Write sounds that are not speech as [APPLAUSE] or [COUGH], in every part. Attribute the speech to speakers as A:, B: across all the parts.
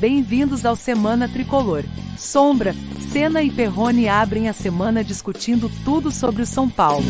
A: Bem-vindos ao Semana Tricolor. Sombra, Senna e Perrone abrem a semana discutindo tudo sobre o São Paulo.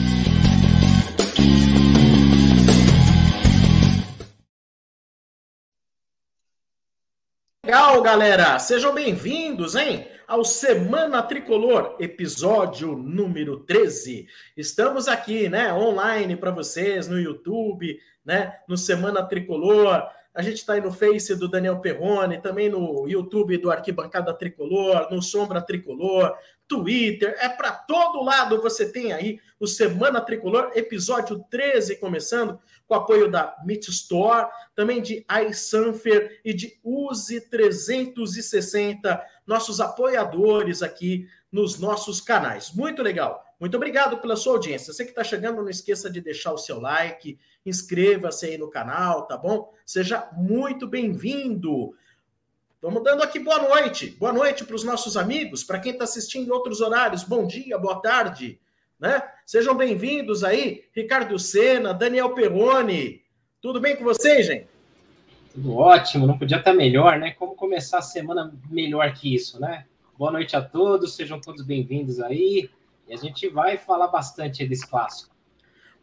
B: Legal, galera! Sejam bem-vindos, hein? Ao Semana Tricolor, episódio número 13. Estamos aqui, né, online para vocês no YouTube, né, no Semana Tricolor. A gente está aí no Face do Daniel Perrone, também no YouTube do Arquibancada Tricolor, no Sombra Tricolor, Twitter, é para todo lado você tem aí o Semana Tricolor, episódio 13 começando, com apoio da Meet Store, também de iSanfer e de Use 360, nossos apoiadores aqui nos nossos canais. Muito legal. Muito obrigado pela sua audiência. Você que está chegando, não esqueça de deixar o seu like, inscreva-se aí no canal, tá bom? Seja muito bem-vindo. Vamos dando aqui boa noite. Boa noite para os nossos amigos, para quem está assistindo em outros horários. Bom dia, boa tarde. Né? Sejam bem-vindos aí, Ricardo Sena, Daniel Perrone. Tudo bem com vocês, gente?
C: Tudo ótimo, não podia estar melhor, né? Como começar a semana melhor que isso, né? Boa noite a todos, sejam todos bem-vindos aí. E a gente vai falar bastante desse clássico.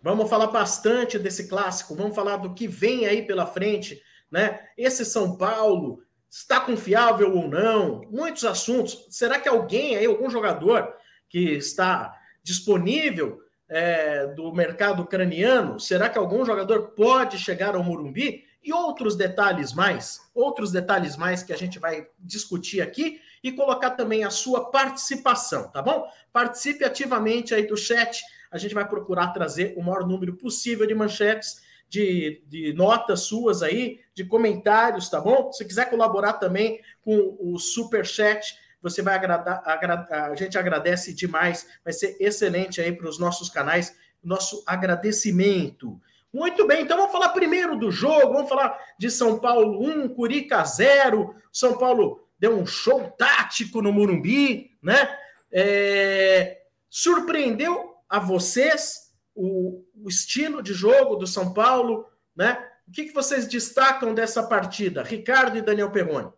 B: Vamos falar bastante desse clássico, vamos falar do que vem aí pela frente, né? Esse São Paulo está confiável ou não? Muitos assuntos. Será que alguém aí, algum jogador que está disponível é, do mercado ucraniano, será que algum jogador pode chegar ao Morumbi? E outros detalhes mais, outros detalhes mais que a gente vai discutir aqui e colocar também a sua participação, tá bom? Participe ativamente aí do chat a gente vai procurar trazer o maior número possível de manchetes, de, de notas suas aí, de comentários, tá bom? Se quiser colaborar também com o super chat, você vai agradar, a gente agradece demais, vai ser excelente aí para os nossos canais, nosso agradecimento. Muito bem, então vamos falar primeiro do jogo, vamos falar de São Paulo 1, Curica 0. São Paulo deu um show tático no Morumbi, né? É... surpreendeu a vocês o, o estilo de jogo do São Paulo, né? O que, que vocês destacam dessa partida, Ricardo e Daniel Perrone?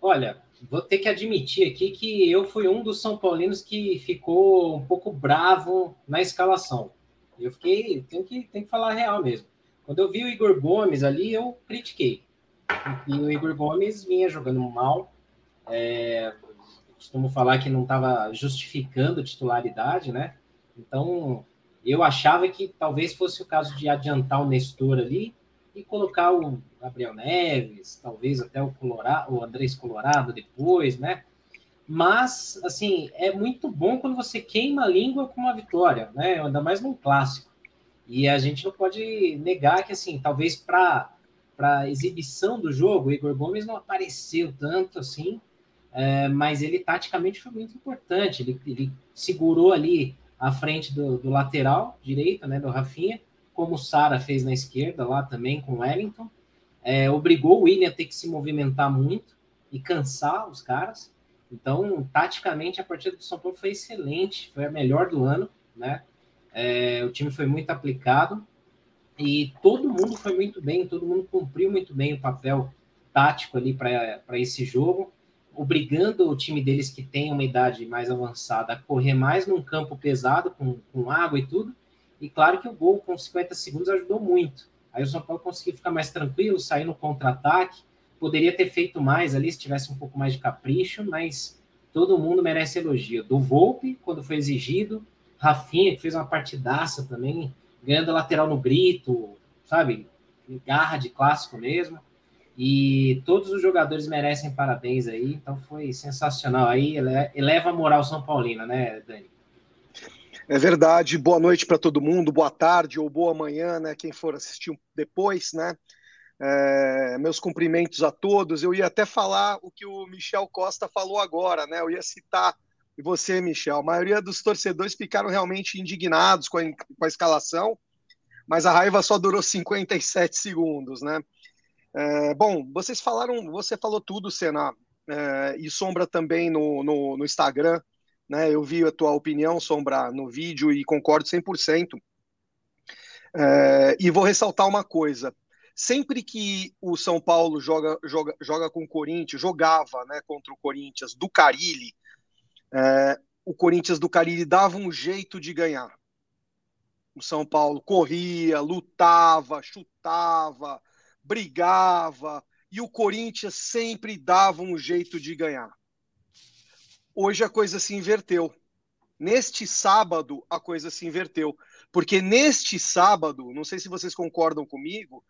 C: Olha, vou ter que admitir aqui que eu fui um dos São Paulinos que ficou um pouco bravo na escalação. Eu fiquei, tenho que, tenho que falar a real mesmo. Quando eu vi o Igor Gomes ali, eu critiquei. E o Igor Gomes vinha jogando mal. É, costumo falar que não estava justificando titularidade, né? Então, eu achava que talvez fosse o caso de adiantar o Nestor ali e colocar o Gabriel Neves, talvez até o, Colorado, o Andrés Colorado depois, né? Mas, assim, é muito bom quando você queima a língua com uma vitória, né? Ainda mais num clássico. E a gente não pode negar que, assim, talvez para para exibição do jogo, o Igor Gomes não apareceu tanto assim, é, mas ele taticamente foi muito importante. Ele, ele segurou ali à frente do, do, lateral direito, né, do Rafinha, como o Sara fez na esquerda lá também com o Wellington. É, obrigou o William a ter que se movimentar muito e cansar os caras. Então, taticamente, a partida do São Paulo foi excelente, foi a melhor do ano, né? É, o time foi muito aplicado e todo mundo foi muito bem, todo mundo cumpriu muito bem o papel tático ali para esse jogo obrigando o time deles que tem uma idade mais avançada a correr mais num campo pesado, com, com água e tudo. E claro que o gol com 50 segundos ajudou muito. Aí o São Paulo conseguiu ficar mais tranquilo, sair no contra-ataque. Poderia ter feito mais ali se tivesse um pouco mais de capricho, mas todo mundo merece elogio. Do Volpe, quando foi exigido, Rafinha, que fez uma partidaça também, ganhando lateral no grito, sabe? Garra de clássico mesmo. E todos os jogadores merecem parabéns aí, então foi sensacional. Aí eleva a moral São Paulina, né, Dani?
D: É verdade. Boa noite para todo mundo, boa tarde ou boa manhã, né? Quem for assistir depois, né? É, meus cumprimentos a todos. Eu ia até falar o que o Michel Costa falou agora, né? Eu ia citar você, Michel. A maioria dos torcedores ficaram realmente indignados com a, com a escalação, mas a raiva só durou 57 segundos, né? É, bom, vocês falaram, você falou tudo, Senna, é, e Sombra também no, no, no, Instagram, né? Eu vi a tua opinião, Sombra, no vídeo e concordo 100%. É, e vou ressaltar uma coisa: sempre que o São Paulo joga, joga, joga com o Corinthians, jogava né, contra o Corinthians do Carilli, é, o Corinthians do Carilli dava um jeito de ganhar. O São Paulo corria, lutava, chutava, brigava, e o Corinthians sempre dava um jeito de ganhar. Hoje a coisa se inverteu. Neste sábado, a coisa se inverteu. Porque neste sábado, não sei se vocês concordam comigo,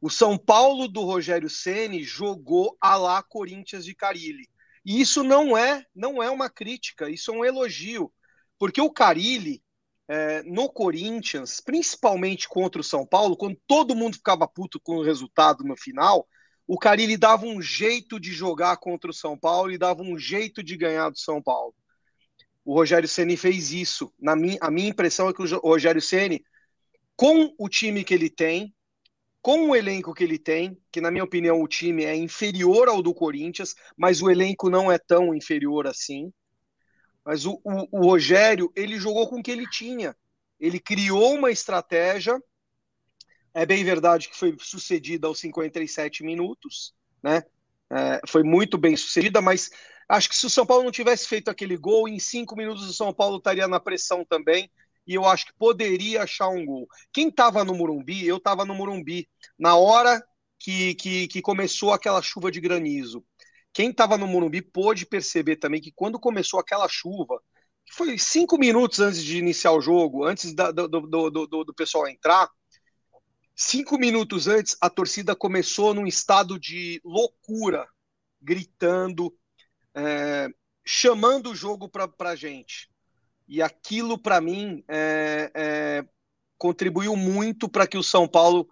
D: o São Paulo do Rogério Ceni jogou a lá Corinthians de Carilli. E isso não é, não é uma crítica, isso é um elogio. Porque o Carilli, é, no Corinthians, principalmente contra o São Paulo, quando todo mundo ficava puto com o resultado no final, o Carilli dava um jeito de jogar contra o São Paulo e dava um jeito de ganhar do São Paulo. O Rogério Ceni fez isso. Na minha, a minha impressão é que o Rogério Ceni, com o time que ele tem, com o elenco que ele tem, que na minha opinião o time é inferior ao do Corinthians, mas o elenco não é tão inferior assim. Mas o, o, o Rogério, ele jogou com o que ele tinha. Ele criou uma estratégia. É bem verdade que foi sucedida aos 57 minutos, né? É, foi muito bem sucedida, mas acho que se o São Paulo não tivesse feito aquele gol, em cinco minutos o São Paulo estaria na pressão também e eu acho que poderia achar um gol. Quem estava no Morumbi, eu estava no Morumbi, na hora que, que, que começou aquela chuva de granizo. Quem estava no Morumbi pôde perceber também que quando começou aquela chuva, foi cinco minutos antes de iniciar o jogo, antes da, do, do, do, do, pessoal entrar, cinco minutos antes, a torcida começou num estado de loucura, gritando, é, chamando o jogo para a gente. E aquilo, para mim, é, é, contribuiu muito para que o São Paulo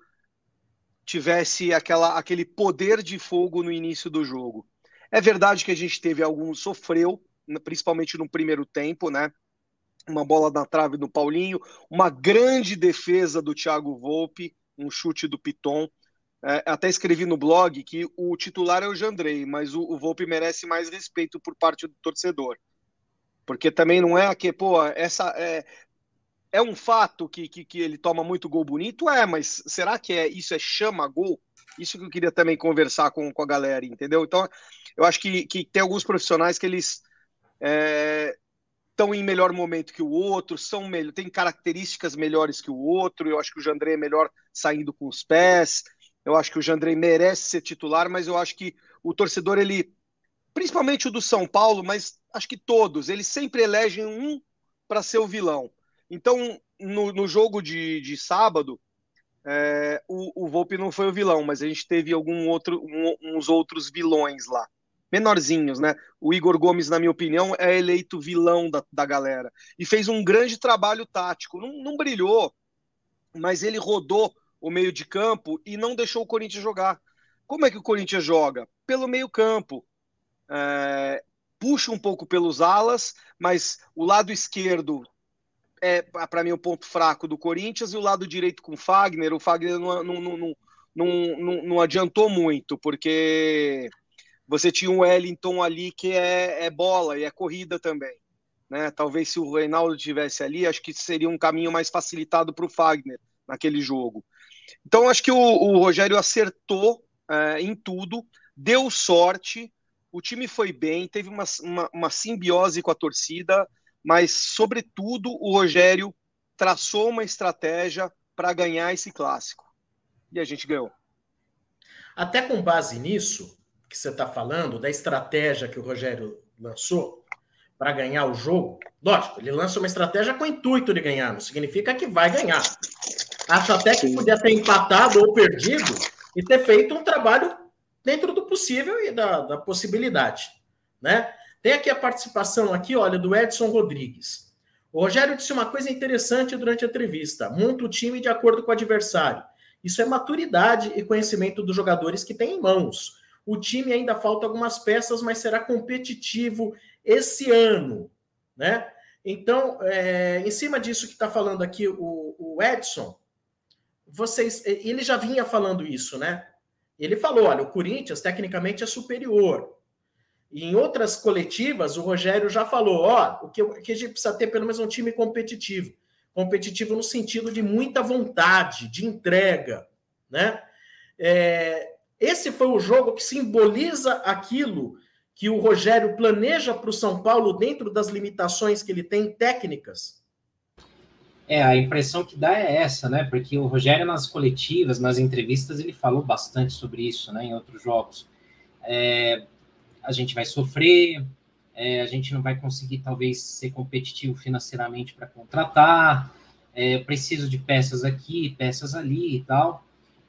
D: tivesse aquela, aquele poder de fogo no início do jogo. É verdade que a gente teve alguns, sofreu, principalmente no primeiro tempo, né? Uma bola na trave do Paulinho, uma grande defesa do Thiago Volpe, um chute do Piton. É, até escrevi no blog que o titular é o Jandrei, mas o, o Volpe merece mais respeito por parte do torcedor. Porque também não é que, pô, essa é, é um fato que, que, que, ele toma muito gol bonito? É, mas será que é isso é chama gol? Isso que eu queria também conversar com, com a galera, entendeu? Então, eu acho que, que tem alguns profissionais que eles estão é, em melhor momento que o outro, são melhor, tem características melhores que o outro. Eu acho que o Jandrei é melhor saindo com os pés. Eu acho que o Jandrei merece ser titular, mas eu acho que o torcedor ele principalmente o do São Paulo, mas acho que todos, eles sempre elegem um para ser o vilão. Então, no, no jogo de, de sábado, é, o, o Volpe não foi o vilão, mas a gente teve algum outro, um, uns outros vilões lá, menorzinhos, né? O Igor Gomes, na minha opinião, é eleito vilão da, da galera e fez um grande trabalho tático. Não, não brilhou, mas ele rodou o meio de campo e não deixou o Corinthians jogar. Como é que o Corinthians joga? Pelo meio campo é, puxa um pouco pelos alas, mas o lado esquerdo é, para mim, o ponto fraco do Corinthians e o lado direito com o Fagner. O Fagner não, não, não, não, não adiantou muito, porque você tinha um Wellington ali que é, é bola e é corrida também. Né? Talvez se o Reinaldo tivesse ali, acho que seria um caminho mais facilitado para o Fagner naquele jogo. Então, acho que o, o Rogério acertou é, em tudo, deu sorte, o time foi bem, teve uma, uma, uma simbiose com a torcida, mas, sobretudo, o Rogério traçou uma estratégia para ganhar esse clássico. E a gente ganhou.
B: Até com base nisso que você está falando, da estratégia que o Rogério lançou para ganhar o jogo, lógico, ele lança uma estratégia com o intuito de ganhar, não significa que vai ganhar. Acho até que podia ter empatado ou perdido e ter feito um trabalho dentro do possível e da, da possibilidade, né? Tem aqui a participação aqui, olha, do Edson Rodrigues. O Rogério disse uma coisa interessante durante a entrevista: monta o time de acordo com o adversário. Isso é maturidade e conhecimento dos jogadores que tem em mãos. O time ainda falta algumas peças, mas será competitivo esse ano, né? Então, é, em cima disso que está falando aqui o, o Edson, vocês, ele já vinha falando isso, né? Ele falou: olha, o Corinthians tecnicamente é superior. E em outras coletivas, o Rogério já falou: ó, o que, que a gente precisa ter pelo menos um time competitivo. Competitivo no sentido de muita vontade, de entrega, né? É, esse foi o jogo que simboliza aquilo que o Rogério planeja para o São Paulo dentro das limitações que ele tem técnicas?
C: É, a impressão que dá é essa, né? Porque o Rogério, nas coletivas, nas entrevistas, ele falou bastante sobre isso, né? Em outros jogos. É, a gente vai sofrer, é, a gente não vai conseguir, talvez, ser competitivo financeiramente para contratar, é, preciso de peças aqui, peças ali e tal.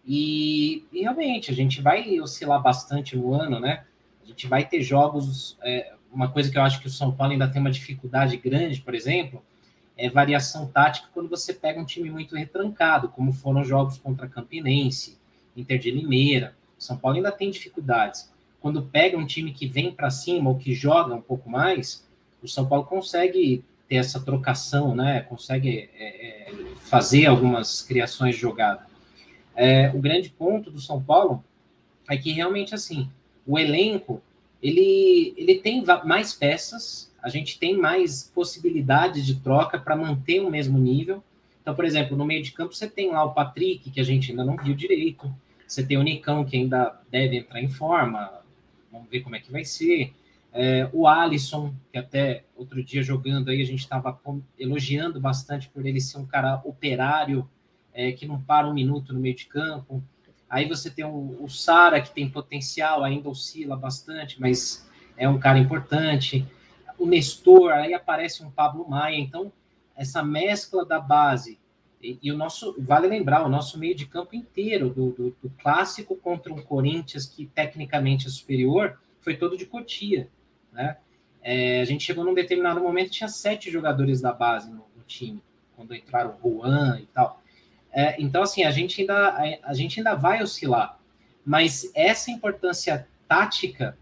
C: E, e, realmente, a gente vai oscilar bastante no ano, né? A gente vai ter jogos. É, uma coisa que eu acho que o São Paulo ainda tem uma dificuldade grande, por exemplo, é variação tática quando você pega um time muito retrancado, como foram os jogos contra Campinense, Inter de Limeira. São Paulo ainda tem dificuldades. Quando pega um time que vem para cima ou que joga um pouco mais, o São Paulo consegue ter essa trocação, né? Consegue é, é, fazer algumas criações de jogada. É, o grande ponto do São Paulo é que realmente assim o elenco ele, ele tem mais peças, a gente tem mais possibilidades de troca para manter o mesmo nível. Então, por exemplo, no meio de campo você tem lá o Patrick, que a gente ainda não viu direito, você tem o Nicão, que ainda deve entrar em forma, vamos ver como é que vai ser. É, o Alisson, que até outro dia jogando aí, a gente estava elogiando bastante por ele ser um cara operário, é, que não para um minuto no meio de campo. Aí você tem o, o Sara, que tem potencial, ainda oscila bastante, mas é um cara importante. O Nestor, aí aparece um Pablo Maia. Então, essa mescla da base e, e, o nosso, vale lembrar, o nosso meio de campo inteiro, do, do, do, clássico contra um Corinthians que tecnicamente é superior, foi todo de Cotia, né? É, a gente chegou num determinado momento tinha sete jogadores da base no, no time, quando entraram o Juan e tal. É, então, assim, a gente, ainda, a, a, gente ainda vai oscilar. Mas essa importância tática,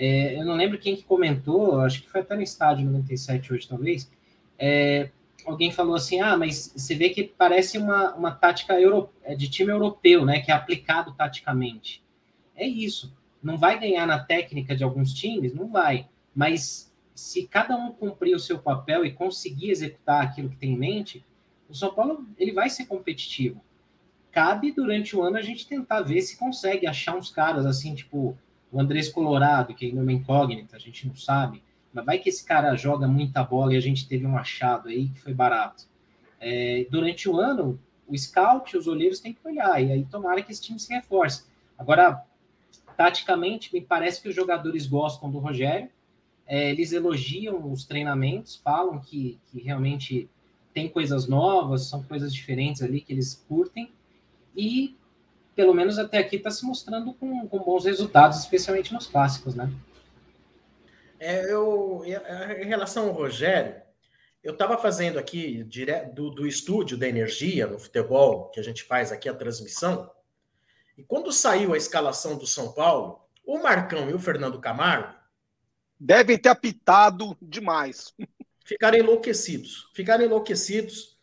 C: é, eu não lembro quem que comentou, acho que foi até no estádio 97 hoje, talvez. É, alguém falou assim: ah, mas você vê que parece uma, uma tática euro, é, de time europeu, né? Que é aplicado taticamente. É isso. Não vai ganhar na técnica de alguns times? Não vai. Mas se cada um cumprir o seu papel e conseguir executar aquilo que tem em mente, o São Paulo ele vai ser competitivo. Cabe durante o ano a gente tentar ver se consegue achar uns caras assim, tipo o Andrés Colorado, que ainda é uma incógnita, a gente não sabe. Mas vai que esse cara joga muita bola e a gente teve um achado aí que foi barato. É, durante o ano, o scout os olheiros têm que olhar, e aí tomara que esse time se reforce. Agora, taticamente, me parece que os jogadores gostam do Rogério, é, eles elogiam os treinamentos, falam que, que realmente tem coisas novas, são coisas diferentes ali que eles curtem, e pelo menos até aqui está se mostrando com, com, bons resultados, especialmente nos clássicos, né?
B: É, eu, em relação ao Rogério, eu estava fazendo aqui direto do, do estúdio da energia no futebol, que a gente faz aqui a transmissão, e quando saiu a escalação do São Paulo, o Marcão e o Fernando Camargo
D: devem ter apitado demais
B: ficaram enlouquecidos. Ficaram enlouquecidos.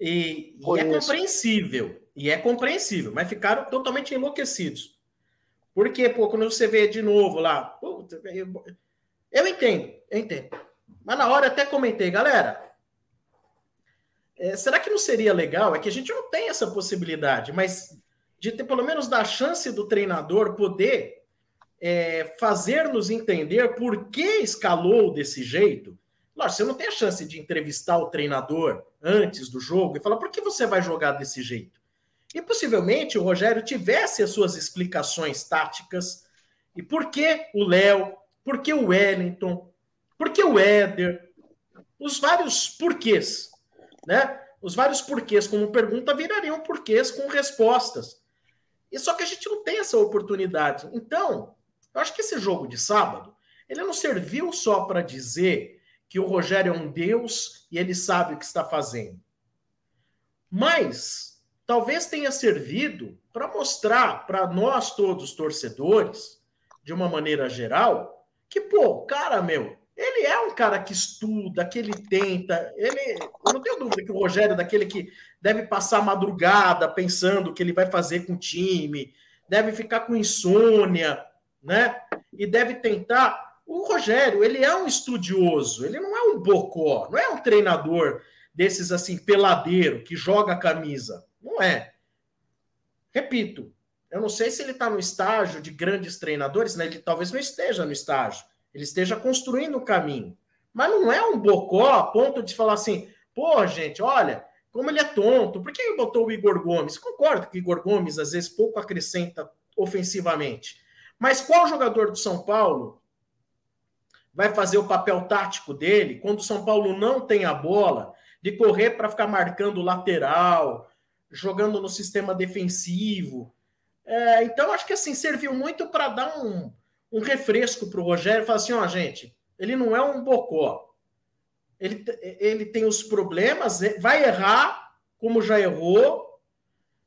B: E, e, é compreensível. E é compreensível, mas ficaram totalmente enlouquecidos. Porque, pô, quando você vê de novo lá. eu, entendo, eu entendo. Mas na hora até comentei, galera. É, será que não seria legal? É que a gente não tem essa possibilidade, mas de ter pelo menos da chance do treinador poder é, fazer-nos entender por que escalou desse jeito Lógico, você não tem a chance de entrevistar o treinador antes do jogo e falar por que você vai jogar desse jeito. E possivelmente o Rogério tivesse as suas explicações táticas e por que o Léo, por que o Wellington, por que o Éder, os vários porquês, né? Os vários porquês como pergunta virariam porquês com respostas. E só que a gente não tem essa oportunidade. Então, eu acho que esse jogo de sábado, ele não serviu só para dizer que o Rogério é um Deus e ele sabe o que está fazendo. Mas talvez tenha servido para mostrar para nós todos torcedores, de uma maneira geral, que pô, cara meu, ele é um cara que estuda, que ele tenta, ele, eu não tenho dúvida que o Rogério é daquele que deve passar madrugada pensando o que ele vai fazer com o time, deve ficar com insônia, né? E deve tentar o Rogério, ele é um estudioso, ele não é um bocó, não é um treinador desses assim, peladeiro, que joga a camisa. Não é. Repito, Eu não sei se ele está no estágio de grandes treinadores, né? Ele talvez não esteja no estágio. Ele esteja construindo o caminho. Mas não é um bocó a ponto de falar assim, pô, gente, olha, como ele é tonto, por que ele botou o Igor Gomes? Concordo que o Igor Gomes às vezes pouco acrescenta ofensivamente. Mas qual jogador do São Paulo vai fazer o papel tático dele quando o São Paulo não tem a bola, de correr para ficar marcando lateral, jogando no sistema defensivo? É, então, acho que assim, serviu muito para dar um, um refresco para o Rogério e falar assim: ó, gente, ele não é um bocó. Ele, ele tem os problemas, é, vai errar, como já errou,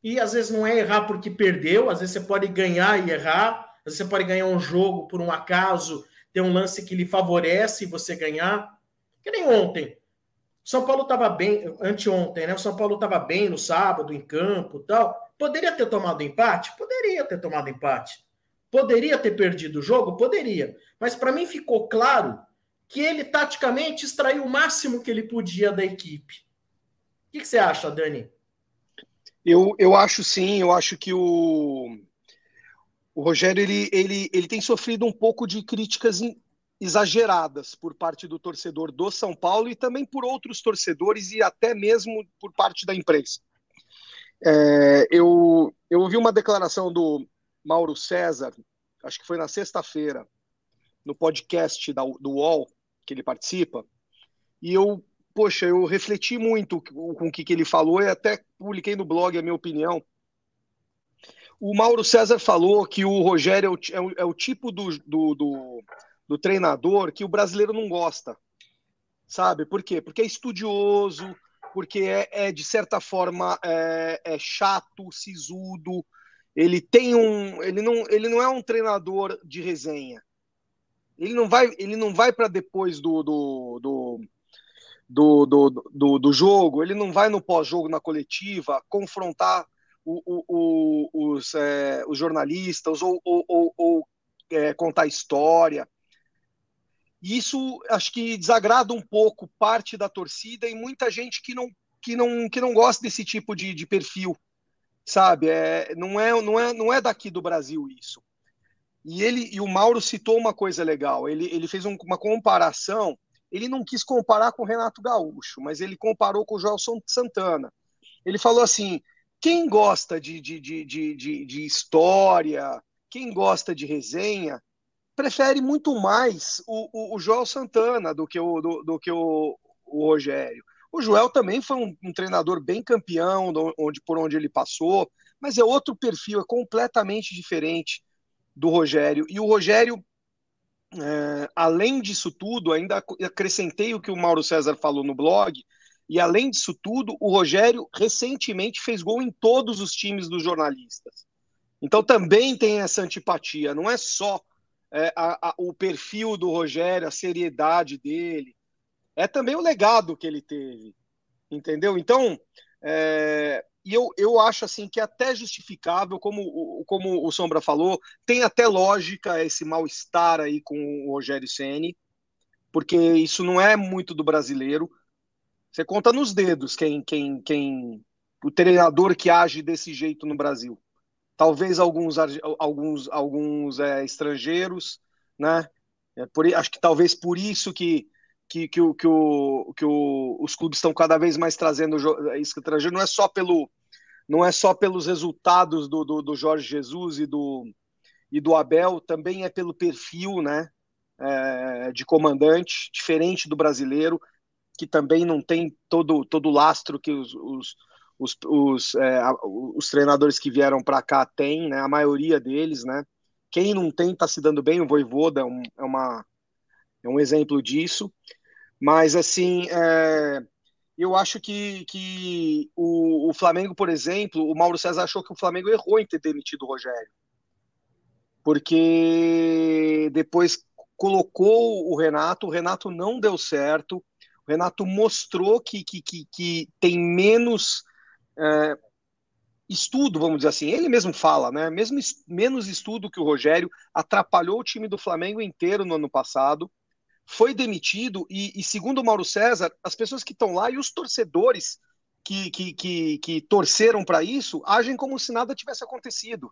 B: e às vezes não é errar porque perdeu, às vezes você pode ganhar e errar, às vezes você pode ganhar um jogo por um acaso, ter um lance que lhe favorece você ganhar. Que nem ontem. São Paulo estava bem, anteontem, né? O São Paulo estava bem no sábado, em campo tal. Poderia ter tomado empate? Poderia ter tomado empate. Poderia ter perdido o jogo? Poderia. Mas para mim ficou claro que ele taticamente extraiu o máximo que ele podia da equipe. O que, que você acha, Dani?
D: Eu, eu acho sim, eu acho que o, o Rogério ele, ele, ele tem sofrido um pouco de críticas exageradas por parte do torcedor do São Paulo e também por outros torcedores e até mesmo por parte da imprensa. É, eu, eu ouvi uma declaração do Mauro César, acho que foi na sexta-feira, no podcast da, do UOL, que ele participa, e eu, poxa, eu refleti muito com o que, que ele falou e até publiquei no blog a minha opinião. O Mauro César falou que o Rogério é o, é o, é o tipo do, do, do, do treinador que o brasileiro não gosta. Sabe? Por quê? Porque é estudioso, porque é, é de certa forma é, é, chato, sisudo. Ele tem um, ele não, ele não é um treinador de resenha. Ele não vai, ele não vai para depois do do, do, do, do, do, do jogo. Ele não vai no pós-jogo na coletiva confrontar o, o, o, os, é, os jornalistas ou, ou, ou, ou é, contar história. E isso acho que desagrada um pouco parte da torcida e muita gente que não, que não, que não gosta desse tipo de, de perfil, sabe? É, não, é, não, é, não é daqui do Brasil isso. E ele e o Mauro citou uma coisa legal. Ele, ele fez um, uma comparação. Ele não quis comparar com o Renato Gaúcho, mas ele comparou com o Joelson Santana. Ele falou assim: quem gosta de, de, de, de, de história, quem gosta de resenha, prefere muito mais o, o, o Joel Santana do que o, do, do que o, o, Rogério. O Joel também foi um, um, treinador bem campeão, onde, por onde ele passou, mas é outro perfil, é completamente diferente do Rogério. E o Rogério, é, além disso tudo, ainda acrescentei o que o Mauro César falou no blog, e além disso tudo, o Rogério recentemente fez gol em todos os times dos jornalistas. Então também tem essa antipatia, não é só é, a, a, o perfil do Rogério, a seriedade dele, é também o legado que ele teve, entendeu? Então, é, e eu, eu acho assim que é até justificável, como, como o Sombra falou, tem até lógica esse mal-estar aí com o Rogério Ceni, porque isso não é muito do brasileiro. Você conta nos dedos quem, quem, quem o treinador que age desse jeito no Brasil talvez alguns, alguns, alguns é, estrangeiros, né? É por, acho que talvez por isso que, que, que, o, que, o, que o, os clubes estão cada vez mais trazendo estrangeiro, não é só pelo não é só pelos resultados do, do, do Jorge Jesus e do, e do Abel, também é pelo perfil né, é, de comandante, diferente do brasileiro, que também não tem todo, todo o lastro que os, os os, os, é, os treinadores que vieram para cá têm, né? A maioria deles, né? Quem não tem está se dando bem, o Voivoda é, um, é, uma, é um exemplo disso. Mas, assim, é, eu acho que, que o, o, Flamengo, por exemplo, o Mauro César achou que o Flamengo errou em ter demitido o Rogério. Porque depois colocou o Renato, o Renato não deu certo, o Renato mostrou que, que, que, que tem menos é, estudo, vamos dizer assim. Ele mesmo fala, né? Mesmo menos estudo que o Rogério atrapalhou o time do Flamengo inteiro no ano passado. Foi demitido e, e segundo o Mauro César, as pessoas que estão lá e os torcedores que, que, que, que torceram para isso agem como se nada tivesse acontecido.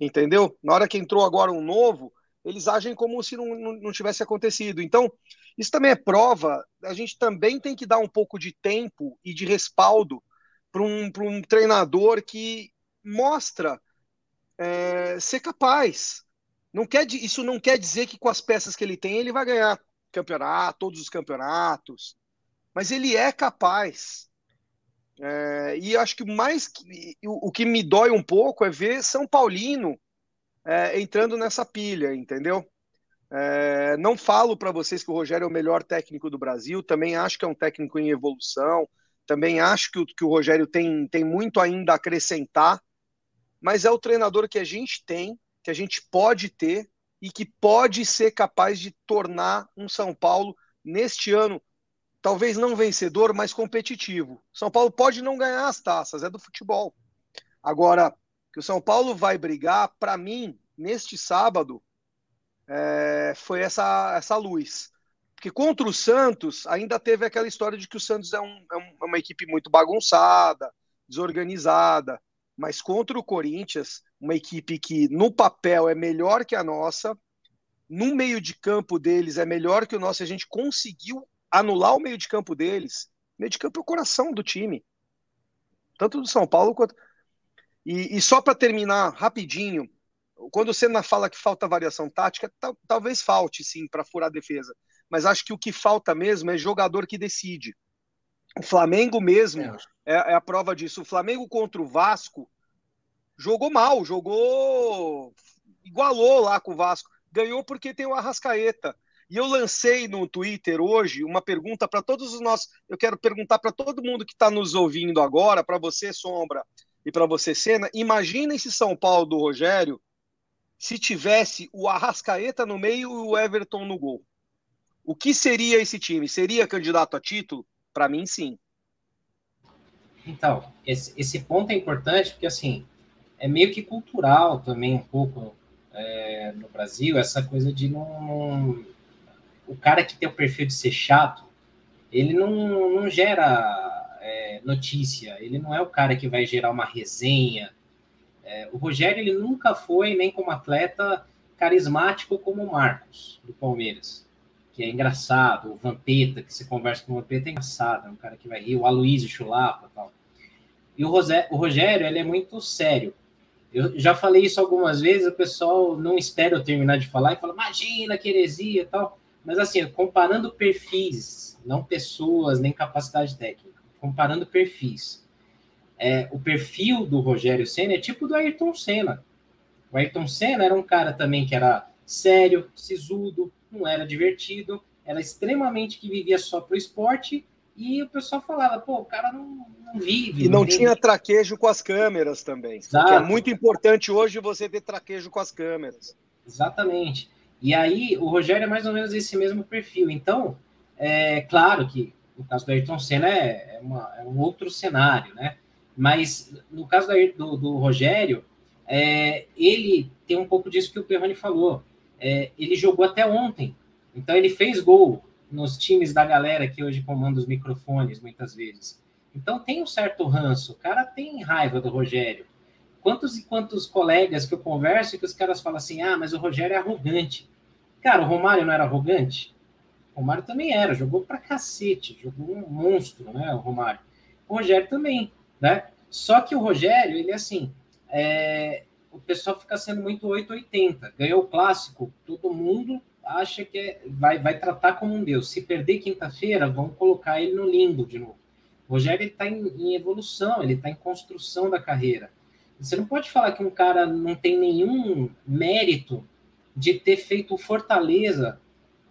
D: entendeu? Na hora que entrou agora um novo, eles agem como se não, não, não tivesse acontecido. Então, isso também é prova, a gente também tem que dar um pouco de tempo e de respaldo para um, um treinador que mostra é, ser capaz. Não quer, isso não quer dizer que com as peças que ele tem ele vai ganhar campeonato, todos os campeonatos, mas ele é capaz. É, e acho que mais o, o, que me dói um pouco é ver São Paulino é, entrando nessa pilha, entendeu? É, não falo para vocês que o Rogério é o melhor técnico do Brasil, também acho que é um técnico em evolução, também acho que o, que o Rogério tem, tem muito ainda a acrescentar, mas é o treinador que a gente tem, que a gente pode ter e que pode ser capaz de tornar um São Paulo neste ano, talvez não vencedor, mas competitivo. São Paulo pode não ganhar as taças, é do futebol. Agora, que o São Paulo vai brigar, para mim, neste sábado, é, foi essa, essa luz. Porque contra o Santos, ainda teve aquela história de que o Santos é, um, é, é uma equipe muito bagunçada, desorganizada. Mas contra o Corinthians, uma equipe que no papel é melhor que a nossa, no meio de campo deles é melhor que o nosso, a gente conseguiu anular o meio de campo deles. O meio de campo é o coração do time. Tanto do São Paulo quanto. E, e só para terminar rapidinho, quando o Senna fala que falta variação tática, talvez falte sim para furar a defesa. Mas acho que o que falta mesmo é jogador que decide. O Flamengo mesmo é. é, é a prova disso. O Flamengo contra o Vasco jogou mal, jogou. igualou lá com o Vasco. Ganhou porque tem o Arrascaeta. E eu lancei no Twitter hoje uma pergunta para todos os nossos. Eu quero perguntar para todo mundo que está nos ouvindo agora, para você, Sombra, e para você, Senna. Imagina esse São Paulo do Rogério se tivesse o Arrascaeta no meio e o Everton no gol. O que seria esse time? Seria candidato a título? Para mim, sim.
C: Então, esse, esse, ponto é importante porque, assim, é meio que cultural também um pouco é, no Brasil, essa coisa de não, O cara que tem o perfil de ser chato, ele não, não gera é, notícia, ele não é o cara que vai gerar uma resenha, é, o Rogério ele nunca foi, nem como atleta, carismático como o Marcos, do Palmeiras, que é engraçado, o Vampeta, que se conversa com o Vampeta é engraçado, é um cara que vai rir, o Aloysio Chulapa tal. E o, Rosé, o Rogério, ele é muito sério. Eu já falei isso algumas vezes, o pessoal não espera eu terminar de falar e fala, imagina que heresia e tal. Mas assim, comparando perfis, não pessoas, nem capacidade técnica, comparando perfis é, o perfil do Rogério Senna é tipo do Ayrton Senna. O Ayrton Senna era um cara também que era sério, sisudo, não era divertido, era extremamente que vivia só pro esporte e o pessoal falava, pô, o cara não, não vive.
D: E não, não tinha traquejo com as câmeras também. é muito importante hoje você ter traquejo com as câmeras.
C: Exatamente. E aí o Rogério é mais ou menos esse mesmo perfil. Então, é claro que no caso do Ayrton Senna é, é, uma, é um outro cenário, né? Mas no caso do, do Rogério, é, ele tem um pouco disso que o Perrone falou. É, ele jogou até ontem, então ele fez gol nos times da galera que hoje comanda os microfones muitas vezes. Então tem um certo ranço, o cara tem raiva do Rogério. Quantos e quantos colegas que eu converso que os caras falam assim: ah, mas o Rogério é arrogante. Cara, o Romário não era arrogante? O Romário também era, jogou pra cacete, jogou um monstro, né? O Romário. O Rogério também né? Só que o Rogério, ele é assim, é, o pessoal fica sendo muito 880. Ganhou o clássico, todo mundo acha que é, vai, vai tratar como um deus. Se perder quinta-feira, vão colocar ele no limbo de novo. O Rogério está em, em, evolução, ele está em construção da carreira. Você não pode falar que um cara não tem nenhum mérito de ter feito o Fortaleza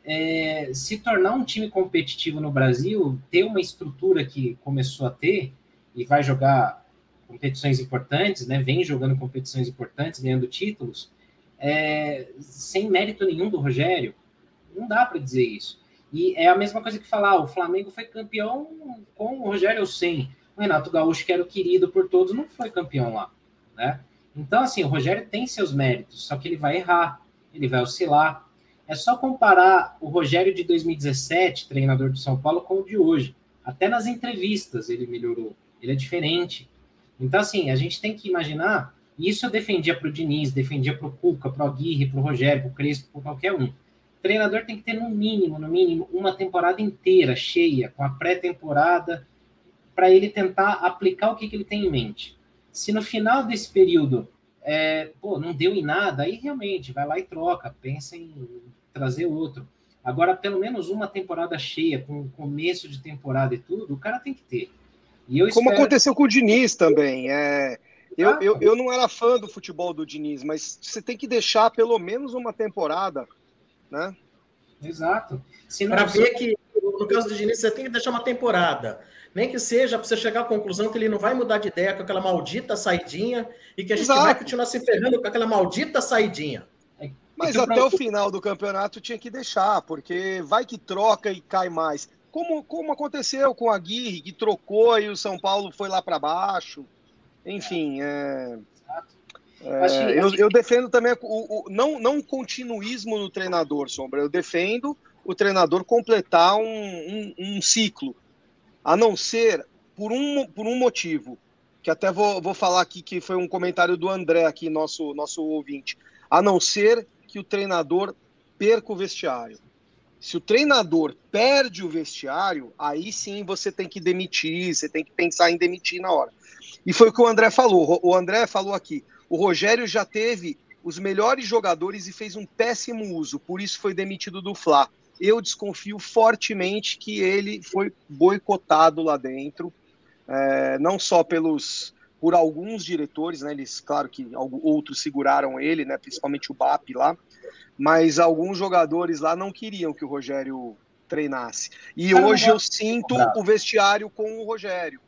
C: é, se tornar um time competitivo no Brasil, ter uma estrutura que começou a ter, e vai jogar competições importantes, né? Vem jogando competições importantes, ganhando títulos, é, sem mérito nenhum do Rogério. Não dá para dizer isso. E é a mesma coisa que falar, o Flamengo foi campeão com o Rogério sem. O Renato Gaúcho, que era o querido por todos, não foi campeão lá, né? Então, assim, o Rogério tem seus méritos, só que ele vai errar, ele vai oscilar. É só comparar o Rogério de 2017, treinador do São Paulo, com o de hoje. Até nas entrevistas ele melhorou ele é diferente. Então, assim, a gente tem que imaginar Isso eu defendia para o Diniz, defendia para o Cuca, para o Aguirre, para o Rogério, para o Crespo, para qualquer um. O treinador tem que ter no mínimo, no mínimo, uma temporada inteira cheia, com a pré-temporada, para ele tentar aplicar o que, que ele tem em mente. Se no final desse período é, pô, não deu em nada, aí realmente vai lá e troca, pensa em trazer outro. Agora, pelo menos uma temporada cheia, com começo de temporada e tudo, o cara tem que ter.
D: E eu Como espero... aconteceu com o Diniz também. É... Eu, eu, eu não era fã do futebol do Diniz, mas você tem que deixar pelo menos uma temporada, né?
C: Exato.
B: Para ver que, no caso do Diniz, você tem que deixar uma temporada. Nem que seja para você chegar à conclusão que ele não vai mudar de ideia com aquela maldita saidinha e que a gente Exato. vai continuar se ferrando com aquela maldita saidinha.
D: Mas até o final do campeonato tinha que deixar, porque vai que troca e cai mais. Como, como aconteceu com a Guirre, que trocou e o São Paulo foi lá para baixo. Enfim, é, é, eu, eu, defendo também o, o, não, não continuismo no treinador, Sombra. Eu defendo o treinador completar um, um, um ciclo. A não ser por um, por um motivo, que até vou, vou falar aqui, que foi um comentário do André aqui, nosso, nosso ouvinte. A não ser que o treinador perca o vestiário. Se o treinador perde o vestiário, aí sim você tem que demitir, você tem que pensar em demitir na hora. E foi o que o André falou. O André falou aqui: o Rogério já teve os melhores jogadores e fez um péssimo uso, por isso foi demitido do Fla. Eu desconfio fortemente que ele foi boicotado lá dentro, é, não só pelos por alguns diretores, né? Eles, claro que outros seguraram ele, né? Principalmente o BAP lá, mas alguns jogadores lá não queriam que o Rogério treinasse. E hoje eu sinto o vestiário com o Rogério.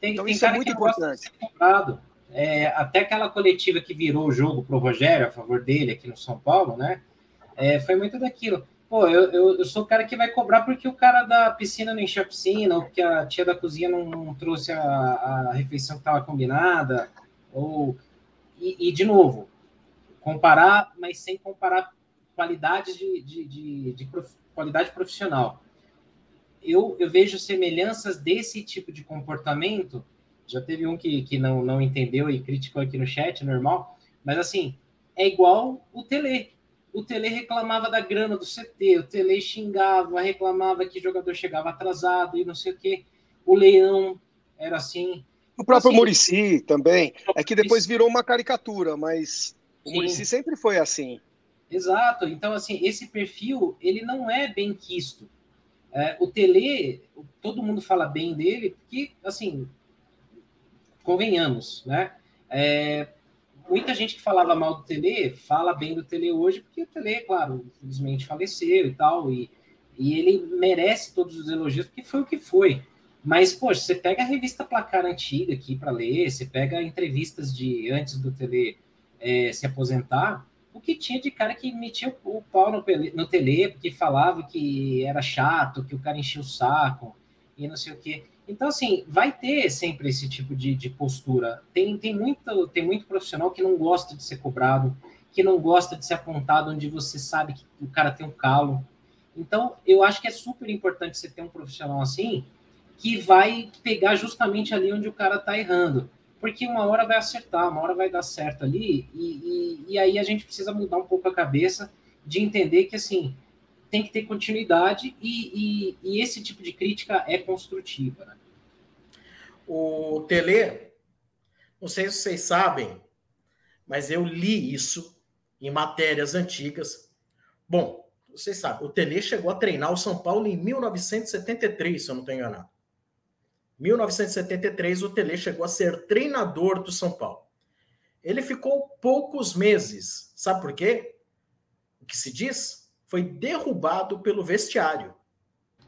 C: Tem, então tem isso é muito importante. É, até aquela coletiva que virou o jogo para o Rogério a favor dele aqui no São Paulo, né? É, foi muito daquilo. Pô, eu, eu, eu, sou o cara que vai cobrar porque o cara da piscina não encheu a piscina, ou porque a tia da cozinha não, não trouxe a, a, refeição que estava combinada, ou... E, e, de novo, comparar, mas sem comparar qualidades de, de, de, de prof, qualidade profissional. Eu, eu vejo semelhanças desse tipo de comportamento, já teve um que, que não, não entendeu e criticou aqui no chat, normal, mas assim, é igual o Tele o Tele reclamava da grana do CT, o Tele xingava, reclamava que o jogador chegava atrasado e não sei o quê. O Leão era assim.
D: O próprio assim, Murici também. É que depois virou uma caricatura, mas o Murici sempre foi assim.
C: Exato. Então, assim, esse perfil, ele não é bem quisto. É, o Tele, todo mundo fala bem dele, porque, assim, convenhamos, né? É, muita gente que falava mal do Tele fala bem do Tele hoje, porque o Tele, claro, infelizmente faleceu e tal, e, e ele merece todos os elogios, porque foi o que foi. Mas, poxa, você pega a revista Placar antiga aqui para ler, você pega entrevistas de antes do Tele é, se aposentar, o que tinha de cara que metia o, pau no, no Tele, porque falava que era chato, que o cara enchia o saco, e não sei o quê. Então, assim, vai ter sempre esse tipo de, de postura. Tem, tem, muito, tem muito profissional que não gosta de ser cobrado, que não gosta de ser apontado onde você sabe que o cara tem um calo. Então, eu acho que é super importante você ter um profissional assim, que vai pegar justamente ali onde o cara está errando. Porque uma hora vai acertar, uma hora vai dar certo ali, e, e, e aí a gente precisa mudar um pouco a cabeça de entender que, assim, tem que ter continuidade e, e, e, esse tipo de crítica é construtiva. Né?
B: O Tele, não sei se vocês sabem, mas eu li isso em matérias antigas. Bom, vocês sabem, o Tele chegou a treinar o São Paulo em 1973, se eu não estou enganado. 1973, o Tele chegou a ser treinador do São Paulo. Ele ficou poucos meses. Sabe por quê? O que se diz? foi derrubado pelo vestiário.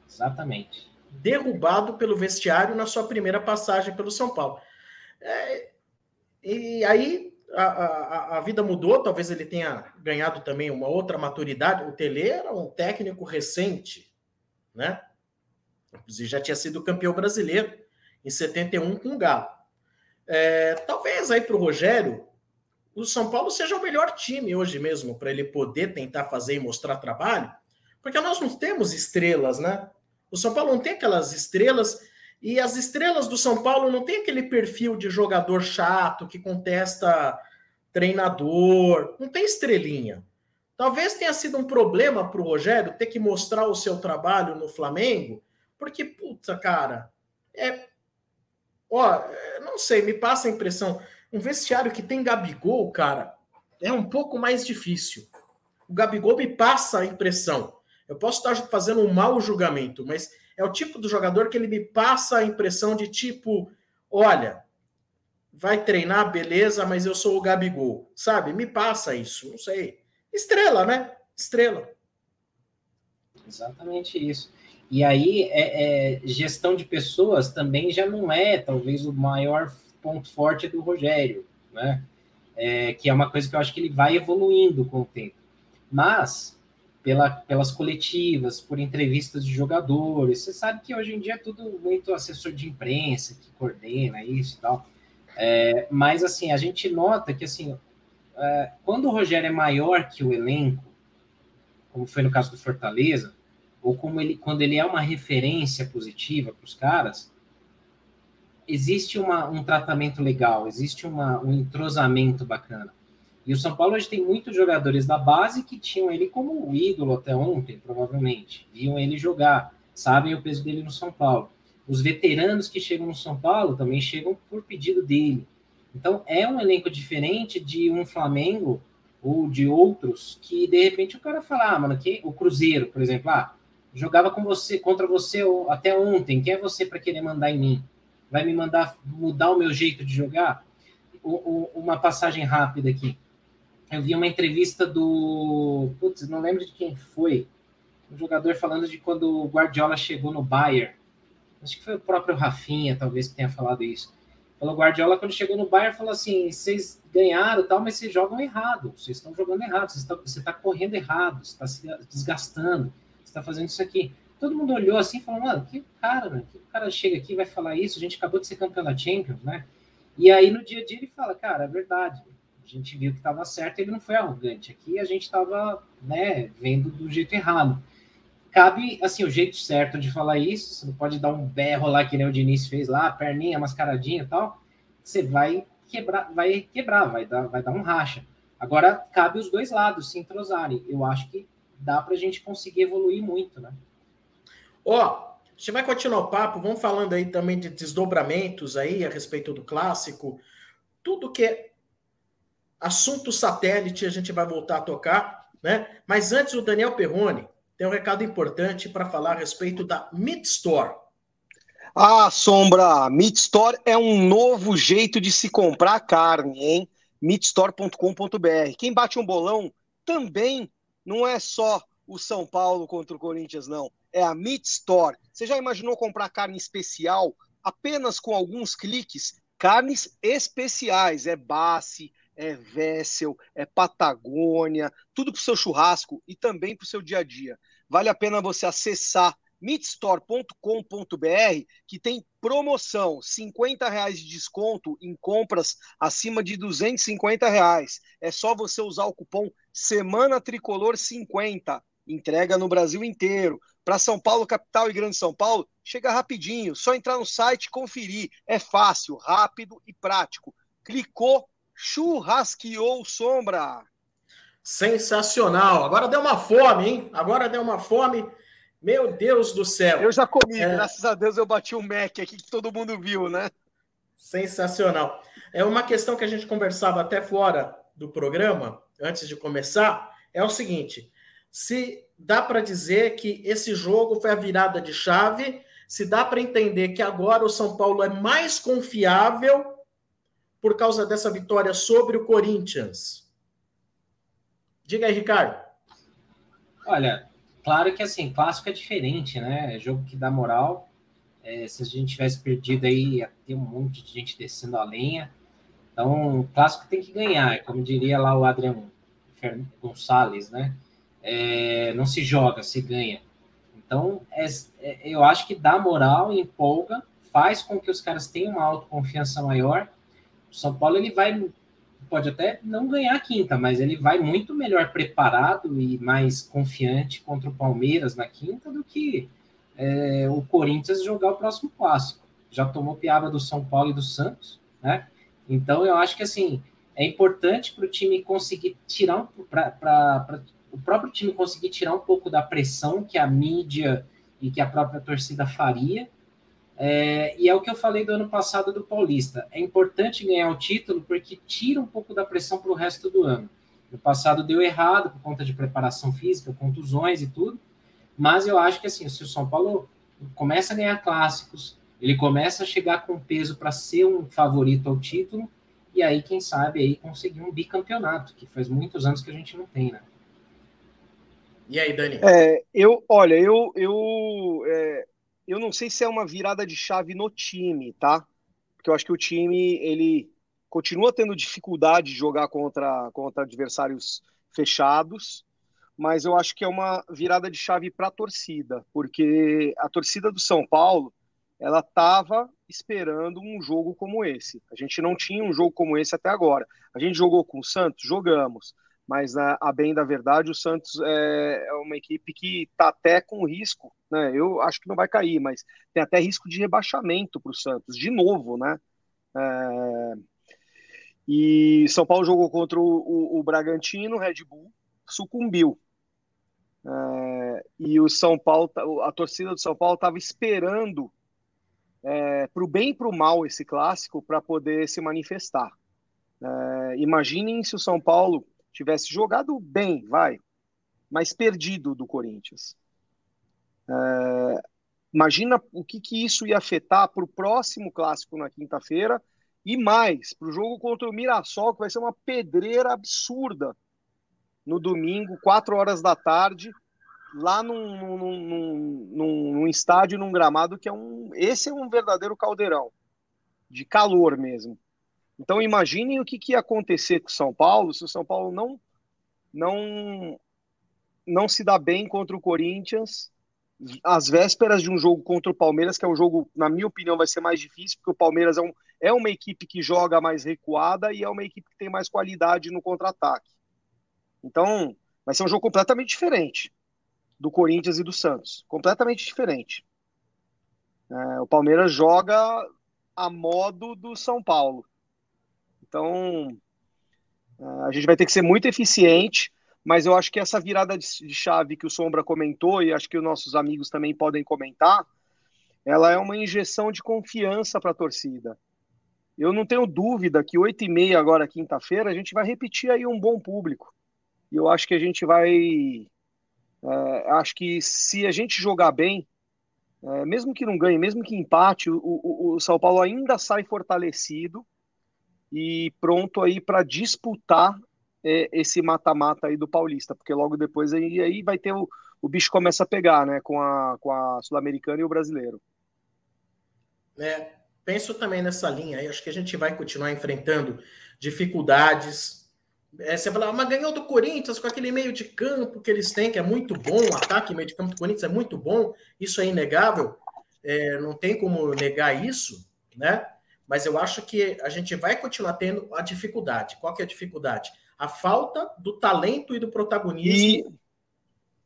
C: Exatamente.
B: Derrubado pelo vestiário na sua primeira passagem pelo São Paulo. É, e aí a, a, a, vida mudou, talvez ele tenha ganhado também uma outra maturidade. O Tele era um técnico recente, né? Inclusive já tinha sido campeão brasileiro em 71 com o Galo. É, talvez aí para o Rogério o São Paulo seja o melhor time hoje mesmo para ele poder tentar fazer e mostrar trabalho, porque nós não temos estrelas, né? O São Paulo não tem aquelas estrelas E as estrelas do São Paulo não tem aquele perfil de jogador chato que contesta treinador, não tem estrelinha. Talvez tenha sido um problema para o Rogério ter que mostrar o seu trabalho no Flamengo, porque, puta, cara, é. Ó, não sei, me passa a impressão. Um vestiário que tem Gabigol, cara, é um pouco mais difícil. O Gabigol me passa a impressão. Eu posso estar fazendo um mau julgamento, mas é o tipo do jogador que ele me passa a impressão de tipo, olha, vai treinar, beleza, mas eu sou o Gabigol, sabe? Me passa isso, não sei. Estrela, né? Estrela.
C: Exatamente isso. E aí, é, é, gestão de pessoas também já não é, talvez, o maior ponto forte do Rogério, né? É, que é uma coisa que eu acho que ele vai evoluindo com o tempo. Mas, pela, pelas coletivas, por entrevistas de jogadores, você sabe que hoje em dia é tudo muito assessor de imprensa que coordena isso e tal. É, mas, assim, a gente nota que, assim, é, quando o Rogério é maior que o elenco, como foi no caso do Fortaleza, ou como ele, quando ele é uma referência positiva para os caras, existe uma, um tratamento legal, existe uma, um entrosamento bacana. E o São Paulo hoje tem muitos jogadores da base que tinham ele como ídolo até ontem, provavelmente. Viam ele jogar, sabem o peso dele no São Paulo. Os veteranos que chegam no São Paulo também chegam por pedido dele. Então é um elenco diferente de um Flamengo ou de outros que de repente o cara fala, ah, mano, que o Cruzeiro, por exemplo, ah, jogava com você contra você até ontem, quem é você para querer mandar em mim? Vai me mandar mudar o meu jeito de jogar? O, o, uma passagem rápida aqui. Eu vi uma entrevista do. Putz, não lembro de quem foi. Um jogador falando de quando o Guardiola chegou no Bayern. Acho que foi o próprio Rafinha, talvez, que tenha falado isso. Falou Guardiola, quando chegou no Bayern, falou assim: vocês ganharam tal, mas vocês jogam errado. Vocês estão jogando errado. Você está tá correndo errado. Você está se desgastando está fazendo isso aqui. Todo mundo olhou assim e falou, mano, que cara, né? que cara chega aqui e vai falar isso? A gente acabou de ser campeão da Champions, né? E aí no dia a dia ele fala, cara, é verdade. A gente viu que estava certo, ele não foi arrogante. Aqui a gente estava, né, vendo do jeito errado. Cabe, assim, o jeito certo de falar isso. Você não pode dar um berro lá que nem o Diniz fez lá, perninha mascaradinha e tal. Você vai quebrar, vai quebrar, vai dar, vai dar um racha. Agora cabe os dois lados se entrosarem. Eu acho que dá para a gente conseguir evoluir muito, né?
B: Ó, a gente vai continuar o papo, vamos falando aí também de desdobramentos aí a respeito do clássico, tudo que é assunto satélite a gente vai voltar a tocar, né? Mas antes o Daniel Perrone tem um recado importante para falar a respeito da Meat Store.
D: Ah, Sombra, Meat Store é um novo jeito de se comprar carne, hein? meatstore.com.br. Quem bate um bolão também não é só o São Paulo contra o Corinthians, não. É a Meat Store. Você já imaginou comprar carne especial apenas com alguns cliques? Carnes especiais. É Basse, é Vessel, é Patagônia, tudo para o seu churrasco e também para o seu dia a dia. Vale a pena você acessar meatstore.com.br que tem promoção, 50 reais de desconto em compras acima de 250 reais. É só você usar o cupom Semana Tricolor 50. Entrega no Brasil inteiro. Para São Paulo, capital e Grande São Paulo, chega rapidinho. Só entrar no site e conferir. É fácil, rápido e prático. Clicou, churrasqueou sombra.
B: Sensacional. Agora deu uma fome, hein? Agora deu uma fome. Meu Deus do céu.
D: Eu já comi, é... graças a Deus eu bati um Mac aqui que todo mundo viu, né?
B: Sensacional. É uma questão que a gente conversava até fora do programa, antes de começar, é o seguinte: se dá para dizer que esse jogo foi a virada de chave, se dá para entender que agora o São Paulo é mais confiável por causa dessa vitória sobre o Corinthians. Diga aí, Ricardo.
C: Olha, Claro que assim, clássico é diferente, né? É jogo que dá moral. É, se a gente tivesse perdido aí, ia ter um monte de gente descendo a lenha. Então, clássico tem que ganhar, como diria lá o Adriano Gonçalves, né? É, não se joga, se ganha. Então, é, é, eu acho que dá moral, empolga, faz com que os caras tenham uma autoconfiança maior. O São Paulo ele vai pode até não ganhar a quinta, mas ele vai muito melhor preparado e mais confiante contra o Palmeiras na quinta do que é, o Corinthians jogar o próximo clássico. já tomou piaba do São Paulo e do Santos, né? Então eu acho que assim é importante para o time conseguir tirar um, para o próprio time conseguir tirar um pouco da pressão que a mídia e que a própria torcida faria. É, e é o que eu falei do ano passado do Paulista. É importante ganhar o título porque tira um pouco da pressão para o resto do ano. No passado deu errado por conta de preparação física, contusões e tudo. Mas eu acho que assim, se o São Paulo começa a ganhar clássicos, ele começa a chegar com peso para ser um favorito ao título, e aí, quem sabe, aí conseguir um bicampeonato, que faz muitos anos que a gente não tem, né?
B: E aí, Dani?
D: É, eu, olha, eu, eu, é, eu não sei se é uma virada de chave no time, tá? Porque eu acho que o time, ele continua tendo dificuldade de jogar contra, contra adversários fechados, mas eu acho que é uma virada de chave para a torcida, porque a torcida do São Paulo ela estava esperando um jogo como esse. A gente não tinha um jogo como esse até agora. A gente jogou com o Santos, jogamos, mas a, a bem da verdade o Santos é, é uma equipe que está até com risco, né? Eu acho que não vai cair, mas tem até risco de rebaixamento para o Santos, de novo, né? É... E São Paulo jogou contra o, o, o Bragantino, Red Bull, sucumbiu. É, e o São Paulo, a torcida do São Paulo estava esperando é, para o bem e para o mal esse clássico para poder se manifestar. É, imaginem se o São Paulo tivesse jogado bem, vai, mas perdido do Corinthians. É, imagina o que, que isso ia afetar para o próximo clássico na quinta-feira e mais para o jogo contra o Mirassol, que vai ser uma pedreira absurda no domingo, quatro horas da tarde, lá num, num, num, num, estádio, num gramado que é um. Esse é um verdadeiro caldeirão de calor mesmo. Então imaginem o que, que ia acontecer com o São Paulo se o São Paulo não não não se dá bem contra o Corinthians às vésperas de um jogo contra o Palmeiras, que é um jogo, na minha opinião, vai ser mais difícil, porque o Palmeiras é, um, é uma equipe que joga mais recuada e é uma equipe que tem mais qualidade no contra-ataque. Então, vai ser um jogo completamente diferente do Corinthians e do Santos. Completamente diferente. É, o Palmeiras joga a modo do São Paulo. Então, é, a gente vai ter que ser muito eficiente, mas eu acho que essa virada de chave que o Sombra comentou, e acho que os nossos amigos também podem comentar, ela é uma injeção de confiança para a torcida. Eu não tenho dúvida que 8 e meia agora, quinta-feira, a gente vai repetir aí um bom público. E eu acho que a gente vai é, acho que se a gente jogar bem, é, mesmo que não ganhe, mesmo que empate, o, o, o São Paulo ainda sai fortalecido e pronto aí para disputar é, esse mata-mata aí do Paulista, porque logo depois aí, aí vai ter o, o bicho começa a pegar, né, com a, com a Sul-Americana e o brasileiro.
B: É, penso também nessa linha aí, acho que a gente vai continuar enfrentando dificuldades, é, você fala, ah, mas ganhou do Corinthians com aquele meio de campo que eles têm, que é muito bom, o ataque meio de campo do Corinthians é muito bom, isso é inegável, é, não tem como negar isso, né? Mas eu acho que a gente vai continuar tendo a dificuldade. Qual que é a dificuldade? A falta do talento e do protagonismo e...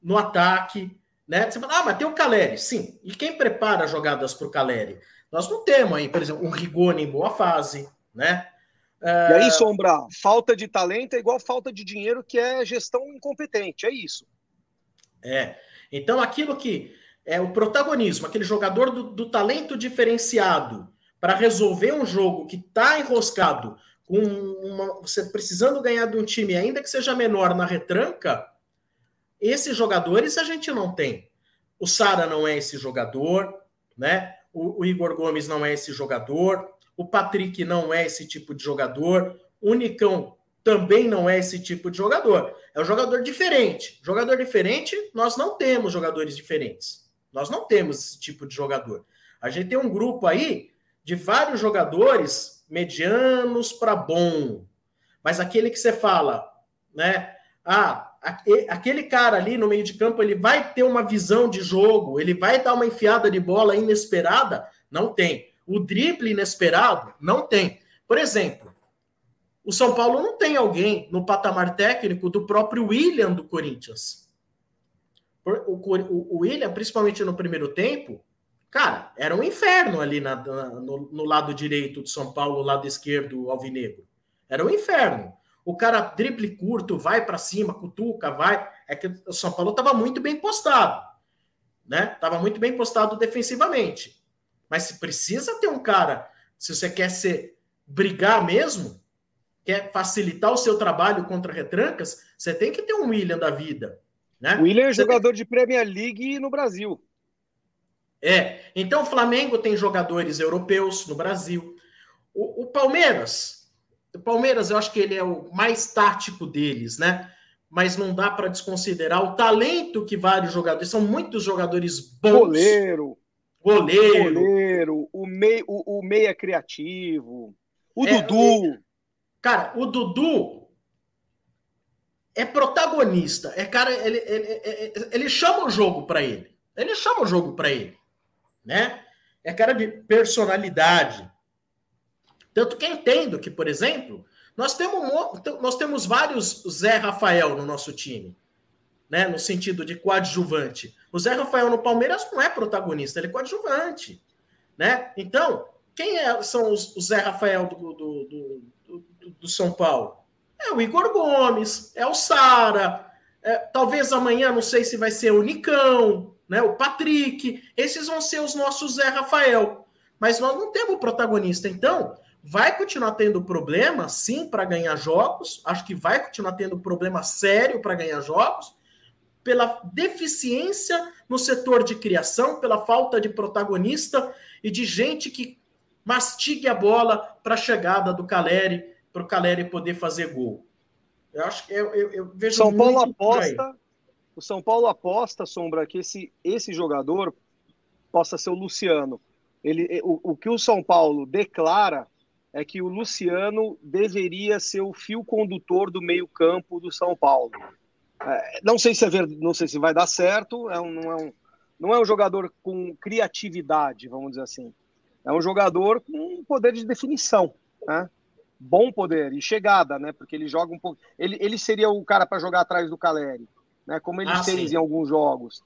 B: no ataque, né? Você fala, ah, mas tem o Caleri, sim. E quem prepara jogadas para o Caleri? Nós não temos aí, por exemplo, um Rigoni em boa fase, né?
D: É... E aí, Sombra, falta de talento é igual falta de dinheiro, que é gestão incompetente, é isso.
B: É. Então, aquilo que é o protagonismo, aquele jogador do, do talento diferenciado para resolver um jogo que está enroscado, com uma, você precisando ganhar de um time, ainda que seja menor na retranca, esses jogadores a gente não tem. O Sara não é esse jogador, né? O, o Igor Gomes não é esse jogador. O Patrick não é esse tipo de jogador. O Nicão também não é esse tipo de jogador. É um jogador diferente. Jogador diferente, nós não temos jogadores diferentes. Nós não temos esse tipo de jogador. A gente tem um grupo aí de vários jogadores medianos para bom. Mas aquele que você fala, né? Ah, aquele cara ali no meio de campo, ele vai ter uma visão de jogo, ele vai dar uma enfiada de bola inesperada? Não tem. O drible inesperado não tem. Por exemplo, o São Paulo não tem alguém no patamar técnico do próprio William do Corinthians. O, William, principalmente no primeiro tempo, Cara, era um inferno ali na, na, no, no, lado direito de São Paulo, lado esquerdo alvinegro. Era um inferno. O cara drible curto, vai para cima, cutuca, vai. É que o São Paulo estava muito bem postado, né? Tava muito bem postado defensivamente. Mas se precisa ter um cara, se você quer ser brigar mesmo, quer facilitar o seu trabalho contra retrancas, você tem que ter um William da vida, né?
D: William é jogador tem... de Premier League no Brasil.
B: É, então o Flamengo tem jogadores europeus no Brasil. O, o, Palmeiras, o Palmeiras eu acho que ele é o mais tático deles, né? Mas não dá para desconsiderar o talento que vários jogadores, são muitos jogadores bons.
D: Goleiro.
B: Goleiro.
D: Goleiro, o, mei, o, o meia criativo, o é, Dudu.
B: Cara, o Dudu é protagonista. É cara, ele, ele, ele, ele chama o jogo para ele. Ele chama o jogo para ele né? É cara de personalidade. Tanto que entendo que, por exemplo, nós temos, nós temos vários Zé Rafael no nosso time, né? No sentido de coadjuvante. O Zé Rafael no Palmeiras não é protagonista, ele é coadjuvante, né? Então, quem é, são os, os Zé Rafael do, do, do, do, São Paulo? É o Igor Gomes, é o Sara, é, talvez amanhã, não sei se vai ser o Nicão, né? O Patrick, esses vão ser os nossos Zé Rafael. Mas nós não temos protagonista. Então, vai continuar tendo problema, sim, para ganhar jogos. Acho que vai continuar tendo problema sério para ganhar jogos, pela deficiência no setor de criação, pela falta de protagonista e de gente que mastigue a bola para a chegada do Caleri, para o Caleri poder fazer gol. Eu acho que eu, eu, eu vejo.
D: São Paulo aposta o São Paulo aposta, Sombra, que esse, esse jogador possa ser o Luciano. Ele, o, o que o São Paulo declara é que o Luciano deveria ser o fio condutor do meio-campo do São Paulo. É, não sei se é verdade, não sei se vai dar certo, é um, não, é um, não é um jogador com criatividade, vamos dizer assim. É um jogador com poder de definição, né? Bom poder e chegada, né? Porque ele joga um pouco. Ele, ele seria o cara para jogar atrás do Caleri né, como ele ah, fez sim. em alguns jogos.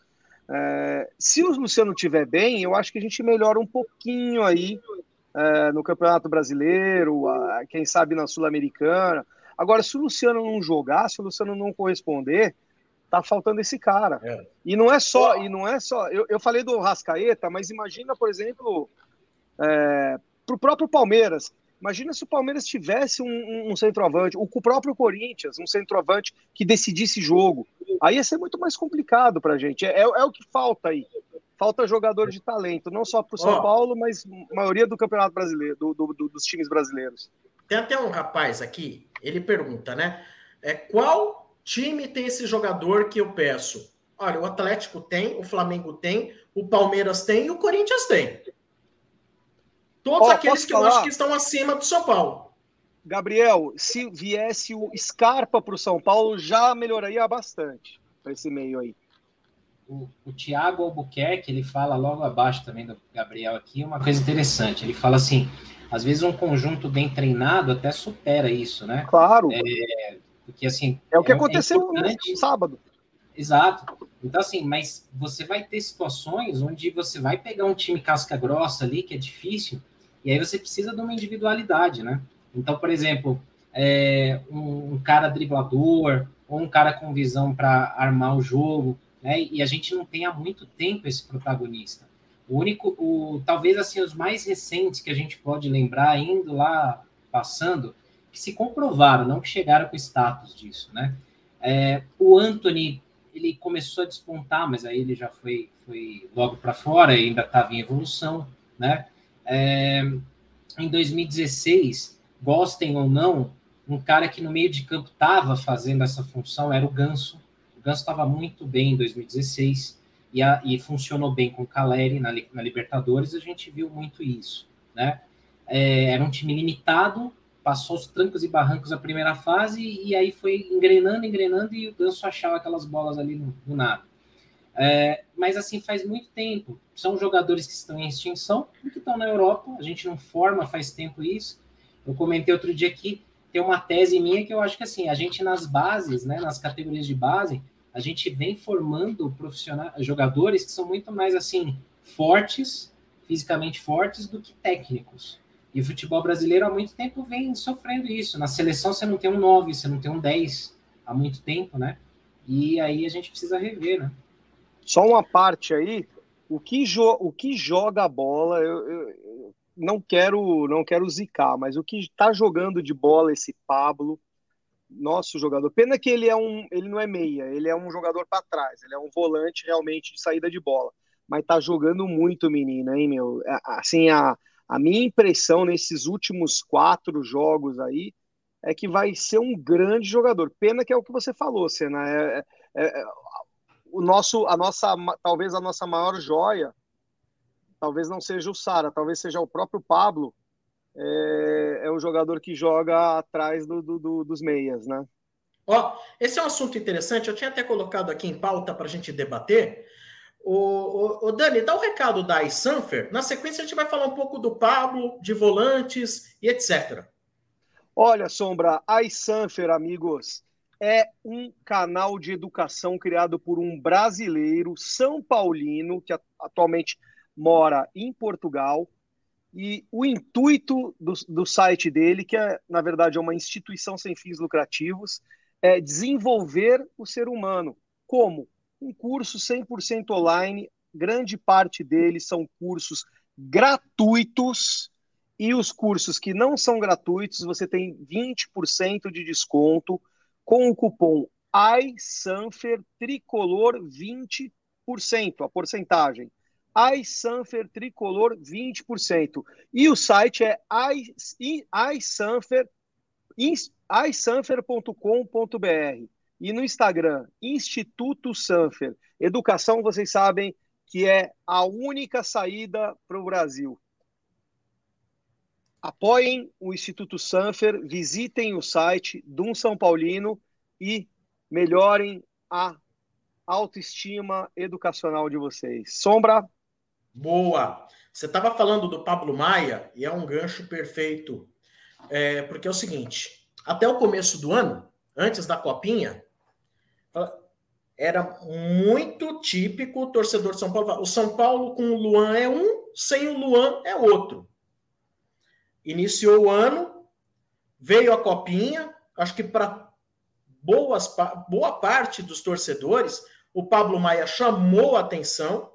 D: É, se o Luciano estiver bem, eu acho que a gente melhora um pouquinho aí é, no Campeonato Brasileiro, a, quem sabe na Sul-Americana. Agora, se o Luciano não jogar, se o Luciano não corresponder, tá faltando esse cara. É. E não é só, e não é só. Eu, eu falei do Rascaeta, mas imagina, por exemplo, é, para o próprio Palmeiras. Imagina se o Palmeiras tivesse um, um, centroavante, o próprio Corinthians, um centroavante que decidisse jogo. Aí ia ser muito mais complicado para a gente. É, é, é, o que falta aí. Falta jogador de talento, não só para o São Paulo, mas maioria do campeonato brasileiro, do, do, do, dos times brasileiros.
B: Tem até um rapaz aqui, ele pergunta, né? É, qual time tem esse jogador que eu peço? Olha, o Atlético tem, o Flamengo tem, o Palmeiras tem e o Corinthians tem. Todos aqueles que falar? eu acho que estão acima do São Paulo.
D: Gabriel, se viesse o Scarpa para o São Paulo, já melhoraria bastante para esse meio aí.
C: O, o Thiago Albuquerque, ele fala logo abaixo também do Gabriel aqui, uma coisa interessante. Ele fala assim: às vezes um conjunto bem treinado até supera isso, né?
D: Claro.
C: É, porque assim.
D: É o que é, aconteceu é no sábado.
C: Exato. Então, assim, mas você vai ter situações onde você vai pegar um time casca grossa ali, que é difícil, e aí você precisa de uma individualidade, né? Então, por exemplo, é, um, um, cara driblador, ou um cara com visão para armar o jogo, né? E a gente não tem há muito tempo esse protagonista. O único, o, talvez assim, os mais recentes que a gente pode lembrar, indo lá passando, que se comprovaram, não que chegaram com status disso, né? É, o Anthony ele começou a despontar, mas aí ele já foi, foi logo para fora e ainda estava em evolução, né? É, em 2016, gostem ou não, um cara que no meio de campo estava fazendo essa função era o Ganso. O Ganso estava muito bem em 2016 e, a, e funcionou bem com o Caleri na, na, Libertadores, a gente viu muito isso, né? É, era um time limitado, passou os trancos e barrancos a primeira fase e aí foi engrenando, engrenando e o Ganso achava aquelas bolas ali no, no nada. É, mas assim, faz muito tempo. São jogadores que estão em extinção e que estão na Europa. A gente não forma faz tempo isso. Eu comentei outro dia que tem uma tese minha que eu acho que assim, a gente nas bases, né, nas categorias de base, a gente vem formando profissionais, jogadores que são muito mais assim fortes, fisicamente fortes do que técnicos. E o futebol brasileiro há muito tempo vem sofrendo isso. Na seleção você não tem um 9, você não tem um 10 há muito tempo, né? E aí a gente precisa rever, né?
D: Só uma parte aí, o que, jo o que joga a bola, eu, eu, não quero não quero zicar, mas o que está jogando de bola esse Pablo, nosso jogador. Pena que ele é um, ele não é meia, ele é um jogador para trás, ele é um volante realmente de saída de bola. Mas tá jogando muito, menino, hein, meu? É, assim, a, a minha impressão nesses últimos quatro jogos aí é que vai ser um grande jogador. Pena que é o que você falou, Senna. É, é, é o nosso, a nossa, talvez a nossa maior joia, talvez não seja o Sara, talvez seja o próprio Pablo, é, é o jogador que joga atrás do, do, do, dos meias, né?
B: Ó, esse é um assunto interessante. Eu tinha até colocado aqui em pauta para a gente debater. O, o, o, Dani, dá o um recado da iSanfer. Na sequência, a gente vai falar um pouco do Pablo, de volantes e etc.
D: Olha, Sombra, a iSanfer, amigos, é um canal de educação criado por um brasileiro São Paulino, que atualmente mora em Portugal. E o intuito do, do site dele, que é, na verdade, é uma instituição sem fins lucrativos, é desenvolver o ser humano. Como? Um curso 100% online, grande parte deles são cursos gratuitos, e os cursos que não são gratuitos, você tem 20% de desconto com o cupom iSanfer Tricolor 20%, a porcentagem. iSanfer Tricolor 20%. E o site é iSanfer, isanfer.com.br. E no Instagram, Instituto Sanfer. Educação, vocês sabem que é a única saída para o Brasil. Apoiem o Instituto Sanfer, visitem o site do São Paulino e melhorem a autoestima educacional de vocês. Sombra?
B: Boa! Você estava falando do Pablo Maia e é um gancho perfeito, é, porque é o seguinte: até o começo do ano, antes da Copinha, era muito típico o torcedor de São Paulo. O São Paulo com o Luan é um, sem o Luan é outro iniciou o ano, veio a copinha, acho que para boa parte dos torcedores, o Pablo Maia chamou a atenção.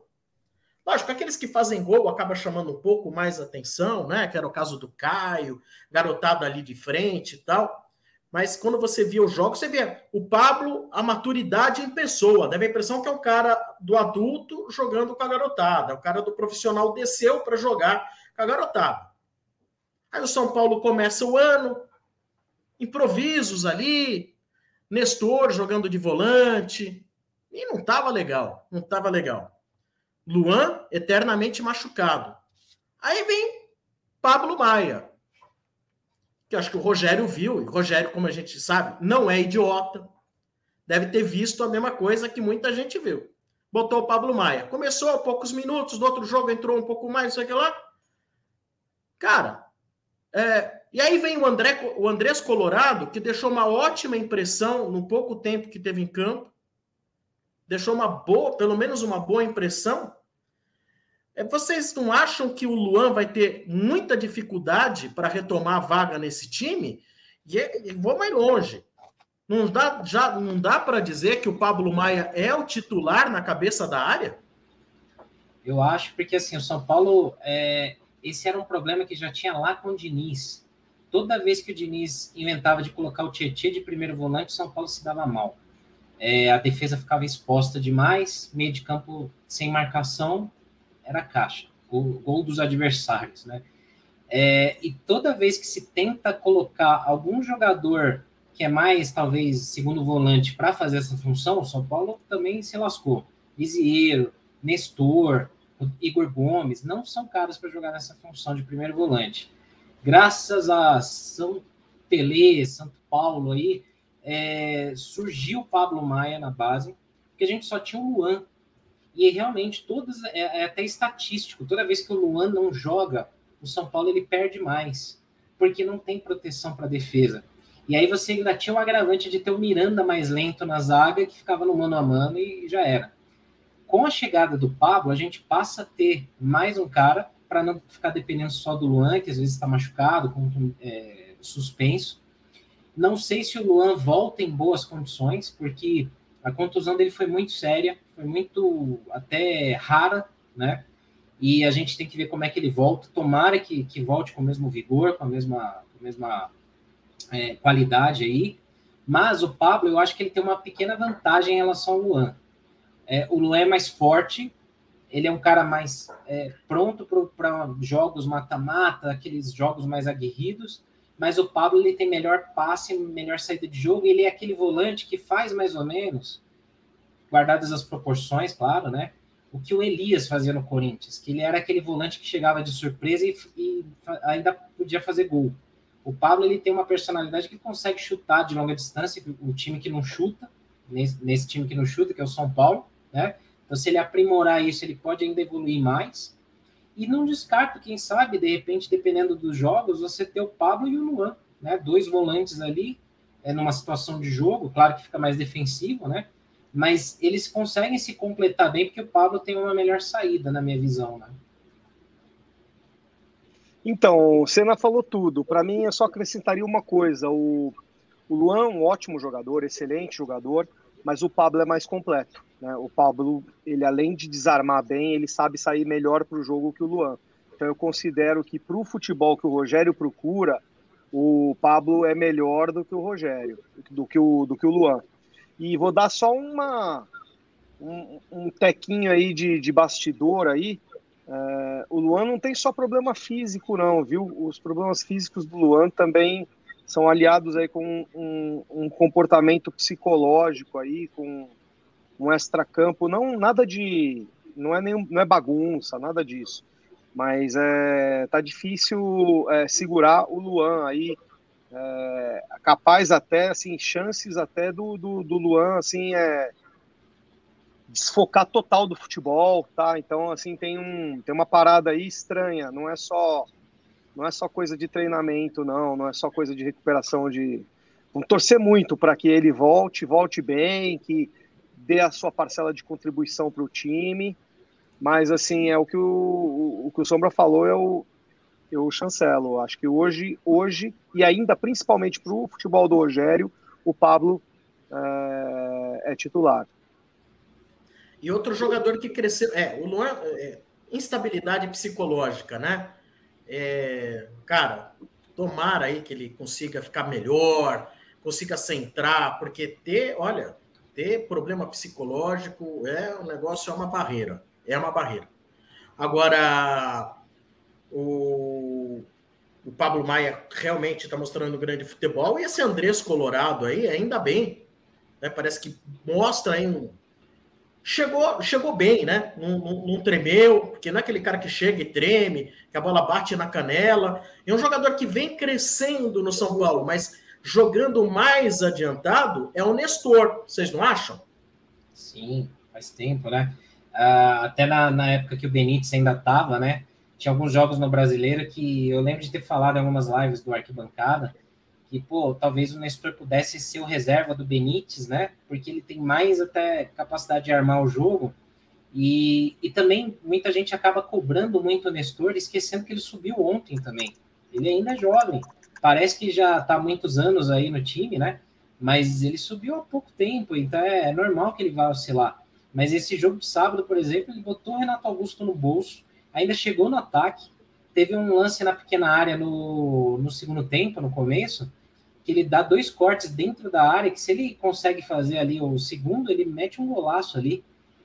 B: Lógico, aqueles que fazem gol acaba chamando um pouco mais atenção, né? Que era o caso do Caio, garotado ali de frente e tal. Mas quando você via os jogos, você via o Pablo, a maturidade em pessoa. Deve a impressão que é um cara do adulto jogando com a garotada. O cara do profissional desceu para jogar com a garotada. Aí o São Paulo começa o ano, improvisos ali, Nestor jogando de volante, e não estava legal, não estava legal. Luan eternamente machucado. Aí vem Pablo Maia, que acho que o Rogério viu, e o Rogério, como a gente sabe, não é idiota, deve ter visto a mesma coisa que muita gente viu. Botou o Pablo Maia. Começou a poucos minutos, no outro jogo entrou um pouco mais, não sei o que lá. Cara, é, e aí vem o, André, o Andrés Colorado, que deixou uma ótima impressão no pouco tempo que teve em campo. Deixou uma boa, pelo menos uma boa impressão. É, vocês não acham que o Luan vai ter muita dificuldade para retomar a vaga nesse time? É, e vou mais longe. Não dá, já, não dá para dizer que o Pablo Maia é o titular na cabeça da área?
C: Eu acho, porque assim, o São Paulo é, esse era um problema que já tinha lá com o Diniz. Toda vez que o Diniz inventava de colocar o Tietchan de primeiro volante, o São Paulo se dava mal. É, a defesa ficava exposta demais, meio de campo sem marcação, era caixa, o gol dos adversários, né? É, e toda vez que se tenta colocar algum jogador que é mais, talvez, segundo volante para fazer essa função, o São Paulo também se lascou. Lisieiro, Nestor, Igor Gomes, não são caros para jogar nessa função de primeiro volante. Graças a São Pelé, Santo Paulo aí, é, surgiu o Pablo Maia na base, porque a gente só tinha o Luan. E realmente, todas, é, é até estatístico, toda vez que o Luan não joga, o São Paulo ele perde mais, porque não tem proteção para defesa. E aí você ainda tinha o agravante de ter o Miranda mais lento na zaga, que ficava no mano a mano e já era com a chegada do Pablo, a gente passa a ter mais um cara para não ficar dependendo só do Luan, que às vezes está machucado, com é, suspenso. Não sei se o Luan volta em boas condições, porque a contusão dele foi muito séria, foi muito até rara, né? E a gente tem que ver como é que ele volta. Tomara que, que volte com o mesmo vigor, com a mesma, com a mesma é, qualidade aí. Mas o Pablo, eu acho que ele tem uma pequena vantagem em relação ao Luan. É, o Luan é mais forte, ele é um cara mais é, pronto para jogos mata-mata, aqueles jogos mais aguerridos, mas o Pablo ele tem melhor passe, melhor saída de jogo, ele é aquele volante que faz mais ou menos, guardadas as proporções, claro, né? O que o Elias fazia no Corinthians, que ele era aquele volante que chegava de surpresa e, e ainda podia fazer gol. O Pablo ele tem uma personalidade que consegue chutar de longa distância, o time que não chuta, nesse, nesse time que não chuta, que é o São Paulo, né? Então, se ele aprimorar isso, ele pode ainda evoluir mais. E não descarto, quem sabe, de repente, dependendo dos jogos, você ter o Pablo e o Luan, né? Dois volantes ali, é, numa situação de jogo, claro que fica mais defensivo, né? Mas eles conseguem se completar bem, porque o Pablo tem uma melhor saída, na minha visão, né?
D: Então, o Senna falou tudo. Para mim, eu só acrescentaria uma coisa. O, o Luan, um ótimo jogador, excelente jogador, mas o Pablo é mais completo. Né? O Pablo, ele além de desarmar bem, ele sabe sair melhor para o jogo que o Luan. Então eu considero que para o futebol que o Rogério procura, o Pablo é melhor do que o Rogério, do que o, do que o Luan. E vou dar só uma um, um tequinho aí de, de bastidor aí. É, o Luan não tem só problema físico, não, viu? Os problemas físicos do Luan também são aliados aí com um, um comportamento psicológico aí, com um extracampo, não nada de, não é nenhum, não é bagunça, nada disso, mas é tá difícil é, segurar o Luan aí, é, capaz até assim chances até do, do, do Luan assim é desfocar total do futebol, tá? Então assim tem um tem uma parada aí estranha, não é só não é só coisa de treinamento, não, não é só coisa de recuperação de. Vamos torcer muito para que ele volte, volte bem, que dê a sua parcela de contribuição para o time. Mas, assim, é o que o, o, que o Sombra falou, eu, eu chancelo. Acho que hoje, hoje e ainda principalmente para o futebol do Rogério, o Pablo é, é, titular.
B: E outro jogador que cresceu. É, o Luan. É, instabilidade psicológica, né? É, cara, tomara aí que ele consiga ficar melhor, consiga centrar, porque ter, olha, ter problema psicológico é um negócio, é uma barreira. É uma barreira. Agora, o, o Pablo Maia realmente está mostrando grande futebol, e esse Andrés Colorado aí, ainda bem, né? Parece que mostra aí um, chegou, chegou bem, né? Não, não, não, tremeu, porque não é aquele cara que chega e treme, que a bola bate na canela. É um jogador que vem crescendo no São Paulo, mas jogando mais adiantado é o Nestor. Vocês não acham?
C: Sim, faz tempo, né? Uh, até na, na, época que o Benítez ainda estava, né? Tinha alguns jogos no Brasileiro que eu lembro de ter falado em algumas lives do Arquibancada, que, pô, talvez o Nestor pudesse ser o reserva do Benítez, né? Porque ele tem mais até capacidade de armar o jogo. E, e também muita gente acaba cobrando muito o Nestor, esquecendo que ele subiu ontem também. Ele ainda é jovem. Parece que já está há muitos anos aí no time, né? Mas ele subiu há pouco tempo, então é, é normal que ele vá oscilar. Mas esse jogo de sábado, por exemplo, ele botou o Renato Augusto no bolso, ainda chegou no ataque, teve um lance na pequena área no, no segundo tempo, no começo, que ele dá dois cortes dentro da área, que se ele consegue fazer ali o segundo, ele mete um golaço ali.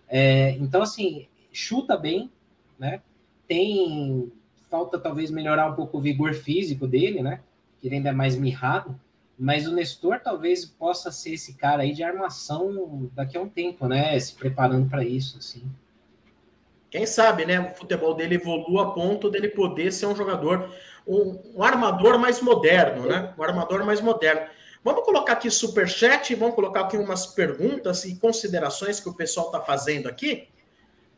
C: É, então, assim, chuta bem, né? Tem. Falta talvez melhorar um pouco o vigor físico dele, né? Que ele ainda é mais mirrado. Mas o Nestor talvez possa ser esse cara aí de armação daqui a um tempo, né? Se preparando para isso, assim.
B: Quem sabe, né? O futebol dele evolua a ponto dele poder ser um jogador um, um armador mais moderno, né? Um armador mais moderno. Vamos colocar aqui super chat, vamos colocar aqui umas perguntas e considerações que o pessoal está fazendo aqui.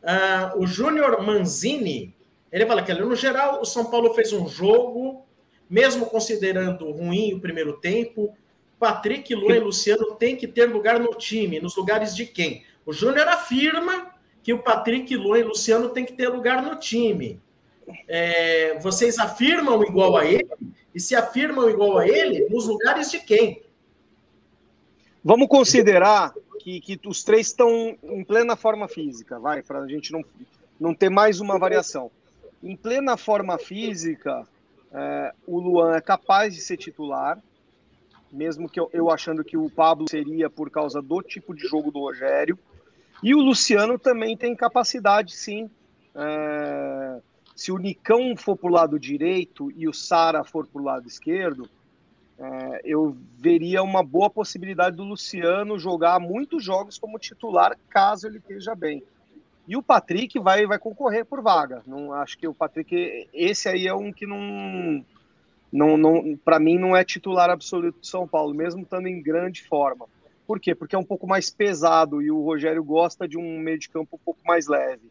B: Uh, o Júnior Manzini, ele fala que no geral o São Paulo fez um jogo, mesmo considerando ruim o primeiro tempo, Patrick, Luan e Luciano têm que ter lugar no time, nos lugares de quem? O Júnior afirma que o Patrick, Luan e Luciano têm que ter lugar no time. é, vocês afirmam igual a ele? E se afirmam igual a ele, nos lugares de quem?
D: Vamos considerar que, que os três estão em plena forma física, vai, para a gente não, não ter mais uma variação. Em plena forma física, é, o Luan é capaz de ser titular, mesmo que eu, eu, achando que o Pablo seria por causa do tipo de jogo do Rogério. E o Luciano também tem capacidade, sim. É, se o Nicão for para o lado direito e o Sara for para o lado esquerdo, é, eu veria uma boa possibilidade do Luciano jogar muitos jogos como titular, caso ele esteja bem. E o Patrick vai, vai concorrer por vaga. Não acho que o Patrick, esse aí é um que não, não, não para mim não é titular absoluto de São Paulo, mesmo estando em grande forma. Por quê? Porque é um pouco mais pesado e o Rogério gosta de um meio de campo um pouco mais leve.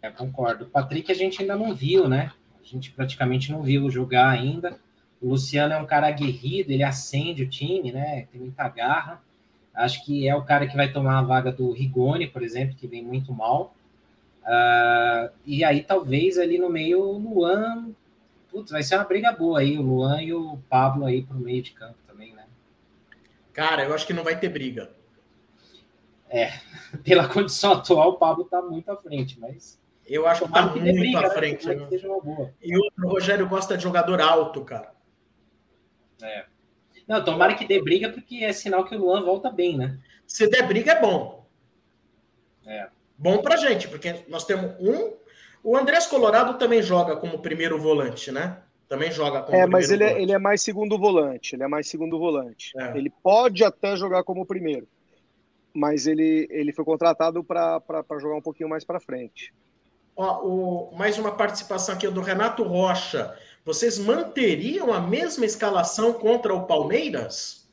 C: É, concordo. O Patrick a gente ainda não viu, né? A gente praticamente não viu jogar ainda. O Luciano é um cara aguerrido, ele acende o time, né? Tem muita garra. Acho que é o cara que vai tomar a vaga do Rigoni, por exemplo, que vem muito mal. Uh, e aí, talvez ali no meio, o Luan. Putz, vai ser uma briga boa aí, o Luan e o Pablo aí pro meio de campo também, né?
B: Cara, eu acho que não vai ter briga.
C: É, [LAUGHS] pela condição atual, o Pablo tá muito à frente, mas.
B: Eu acho que tá muito briga, à né? frente. Né? E o Rogério gosta de jogador alto, cara.
C: É. Não, tomara que dê briga, porque é sinal que o Luan volta bem, né?
B: Se der briga, é bom. É. Bom pra gente, porque nós temos um. O Andrés Colorado também joga como primeiro volante, né? Também joga como
D: É, mas ele é, ele é mais segundo volante. Ele é mais segundo volante. É. Ele pode até jogar como primeiro. Mas ele, ele foi contratado para jogar um pouquinho mais para frente.
B: Ó, o, mais uma participação aqui do Renato Rocha. Vocês manteriam a mesma escalação contra o Palmeiras?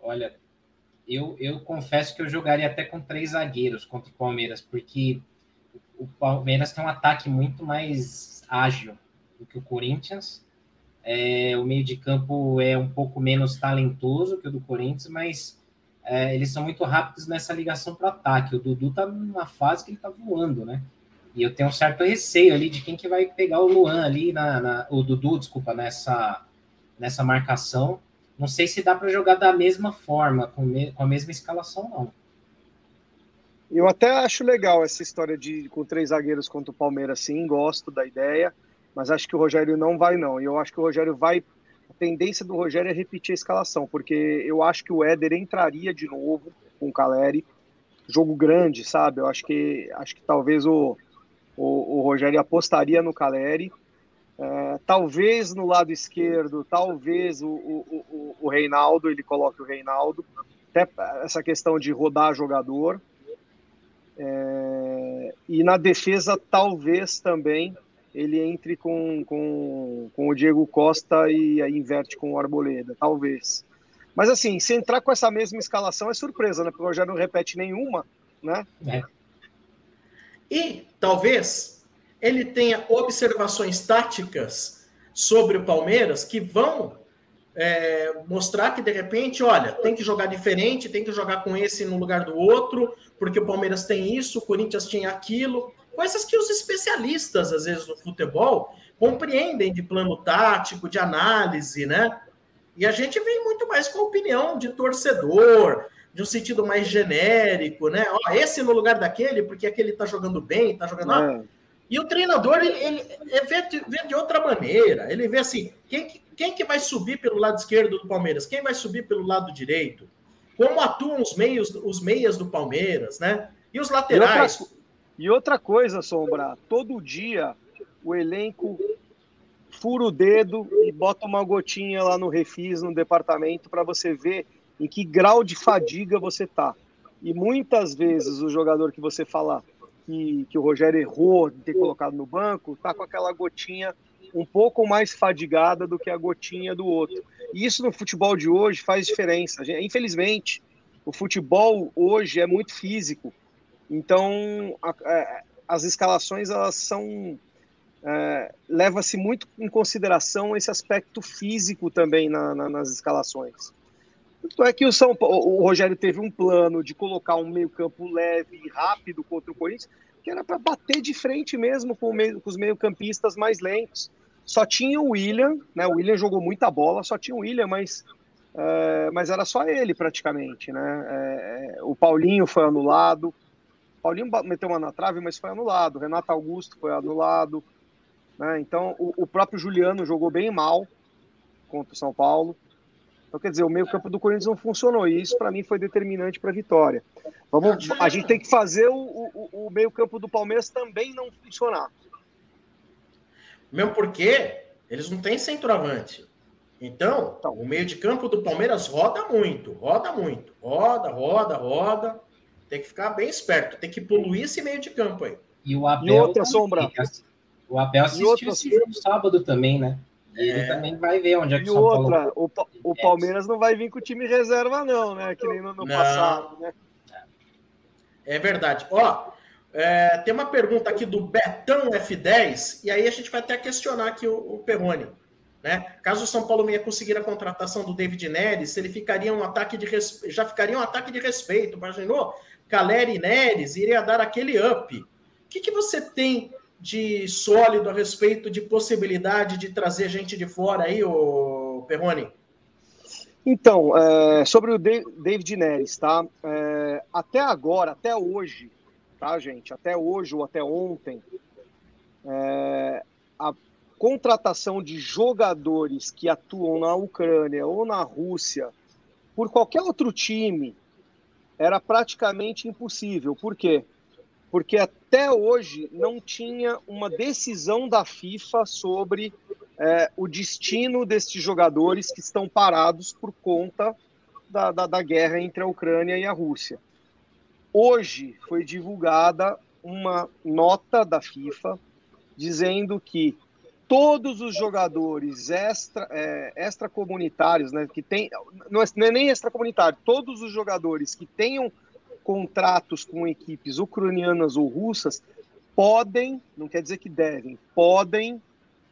C: Olha, eu, eu confesso que eu jogaria até com três zagueiros contra o Palmeiras, porque o Palmeiras tem um ataque muito mais ágil do que o Corinthians. É, o meio de campo é um pouco menos talentoso que o do Corinthians, mas é, eles são muito rápidos nessa ligação para o ataque. O Dudu tá numa fase que ele tá voando, né? E eu tenho um certo receio ali de quem que vai pegar o Luan ali, na, na o Dudu, desculpa, nessa, nessa marcação. Não sei se dá para jogar da mesma forma, com, me, com a mesma escalação, não.
D: Eu até acho legal essa história de com três zagueiros contra o Palmeiras, sim, gosto da ideia, mas acho que o Rogério não vai, não. E eu acho que o Rogério vai. A tendência do Rogério é repetir a escalação, porque eu acho que o Éder entraria de novo com o Caleri. Jogo grande, sabe? Eu acho que acho que talvez o, o, o Rogério apostaria no Caleri. É, talvez no lado esquerdo, talvez o, o, o, Reinaldo, ele coloque o Reinaldo. Até essa questão de rodar jogador. É, e na defesa, talvez também ele entre com, com, com o Diego Costa e aí inverte com o Arboleda, talvez. Mas assim, se entrar com essa mesma escalação é surpresa, né? Porque o Rogério não repete nenhuma, né? É.
B: E talvez ele tenha observações táticas sobre o Palmeiras que vão é, mostrar que de repente, olha, tem que jogar diferente, tem que jogar com esse no lugar do outro, porque o Palmeiras tem isso, o Corinthians tinha aquilo. Coisas que os especialistas, às vezes, no futebol compreendem de plano tático, de análise, né? E a gente vem muito mais com a opinião de torcedor, de um sentido mais genérico, né? Ó, esse no lugar daquele, porque aquele está jogando bem, está jogando. É. E o treinador, ele, ele, ele vê, vê, de outra maneira. Ele vê assim: quem, quem que vai subir pelo lado esquerdo do Palmeiras? Quem vai subir pelo lado direito? Como atuam os meios, os meias do Palmeiras, né? E os laterais.
D: E outra, e outra coisa, Sombra, todo dia o elenco fura o dedo e bota uma gotinha lá no refis, no departamento, para você ver em que grau de fadiga você tá. E muitas vezes o jogador que você fala que, que o Rogério errou de ter colocado no banco, tá com aquela gotinha um pouco mais fadigada do que a gotinha do outro. E isso no futebol de hoje faz diferença. Infelizmente, o futebol hoje é muito físico. Então, a, a, as escalações elas são é, leva-se muito em consideração esse aspecto físico também na, na, nas escalações. É que o, São Paulo, o Rogério teve um plano de colocar um meio-campo leve e rápido contra o Corinthians, que era para bater de frente mesmo com, meio, com os meio-campistas mais lentos. Só tinha o William, né? O William jogou muita bola, só tinha o William, mas, é, mas era só ele praticamente, né? É o Paulinho foi anulado. O Paulinho meteu uma na trave, mas foi anulado. O Renato Augusto foi anulado. Né? Então, o, o próprio Juliano jogou bem mal contra o São Paulo. Então, quer dizer, o meio-campo do Corinthians não funcionou. E isso, para mim, foi determinante para a vitória. Vamos, a gente tem que fazer o, o, o meio-campo do Palmeiras também não funcionar.
B: Mesmo porque eles não têm centroavante. Então, então, o meio de campo do Palmeiras roda muito, roda muito. Roda, roda, roda. Tem que ficar bem esperto. Tem que poluir esse meio de campo aí.
C: E o Abel. E outra sombra. O Abel assistiu esse jogo sábado também, né? E ele é. também vai ver onde é que
D: e São outra, Paulo... o, o Palmeiras não vai vir com o time reserva, não, né? Que nem no, no passado, né?
B: É verdade. Ó, é, tem uma pergunta aqui do Betão F10, e aí a gente vai até questionar aqui o, o Perrone. Né? Caso o São Paulo venha conseguir a contratação do David Neres, ele ficaria um ataque de res... já ficaria um ataque de respeito. Imaginou? Caleri e Neres iria dar aquele up. O que, que você tem de sólido a respeito de possibilidade de trazer gente de fora aí, o Perrone?
D: Então, é, sobre o David Neres, tá? É, até agora, até hoje, tá, gente? Até hoje ou até ontem, é, a contratação de jogadores que atuam na Ucrânia ou na Rússia por qualquer outro time era praticamente impossível. Por quê? Porque até hoje não tinha uma decisão da FIFA sobre é, o destino desses jogadores que estão parados por conta da, da, da guerra entre a Ucrânia e a Rússia. Hoje foi divulgada uma nota da FIFA dizendo que todos os jogadores extra, é, extracomunitários, né, que tem, não é, é nem extracomunitário, todos os jogadores que tenham contratos com equipes ucranianas ou russas podem, não quer dizer que devem, podem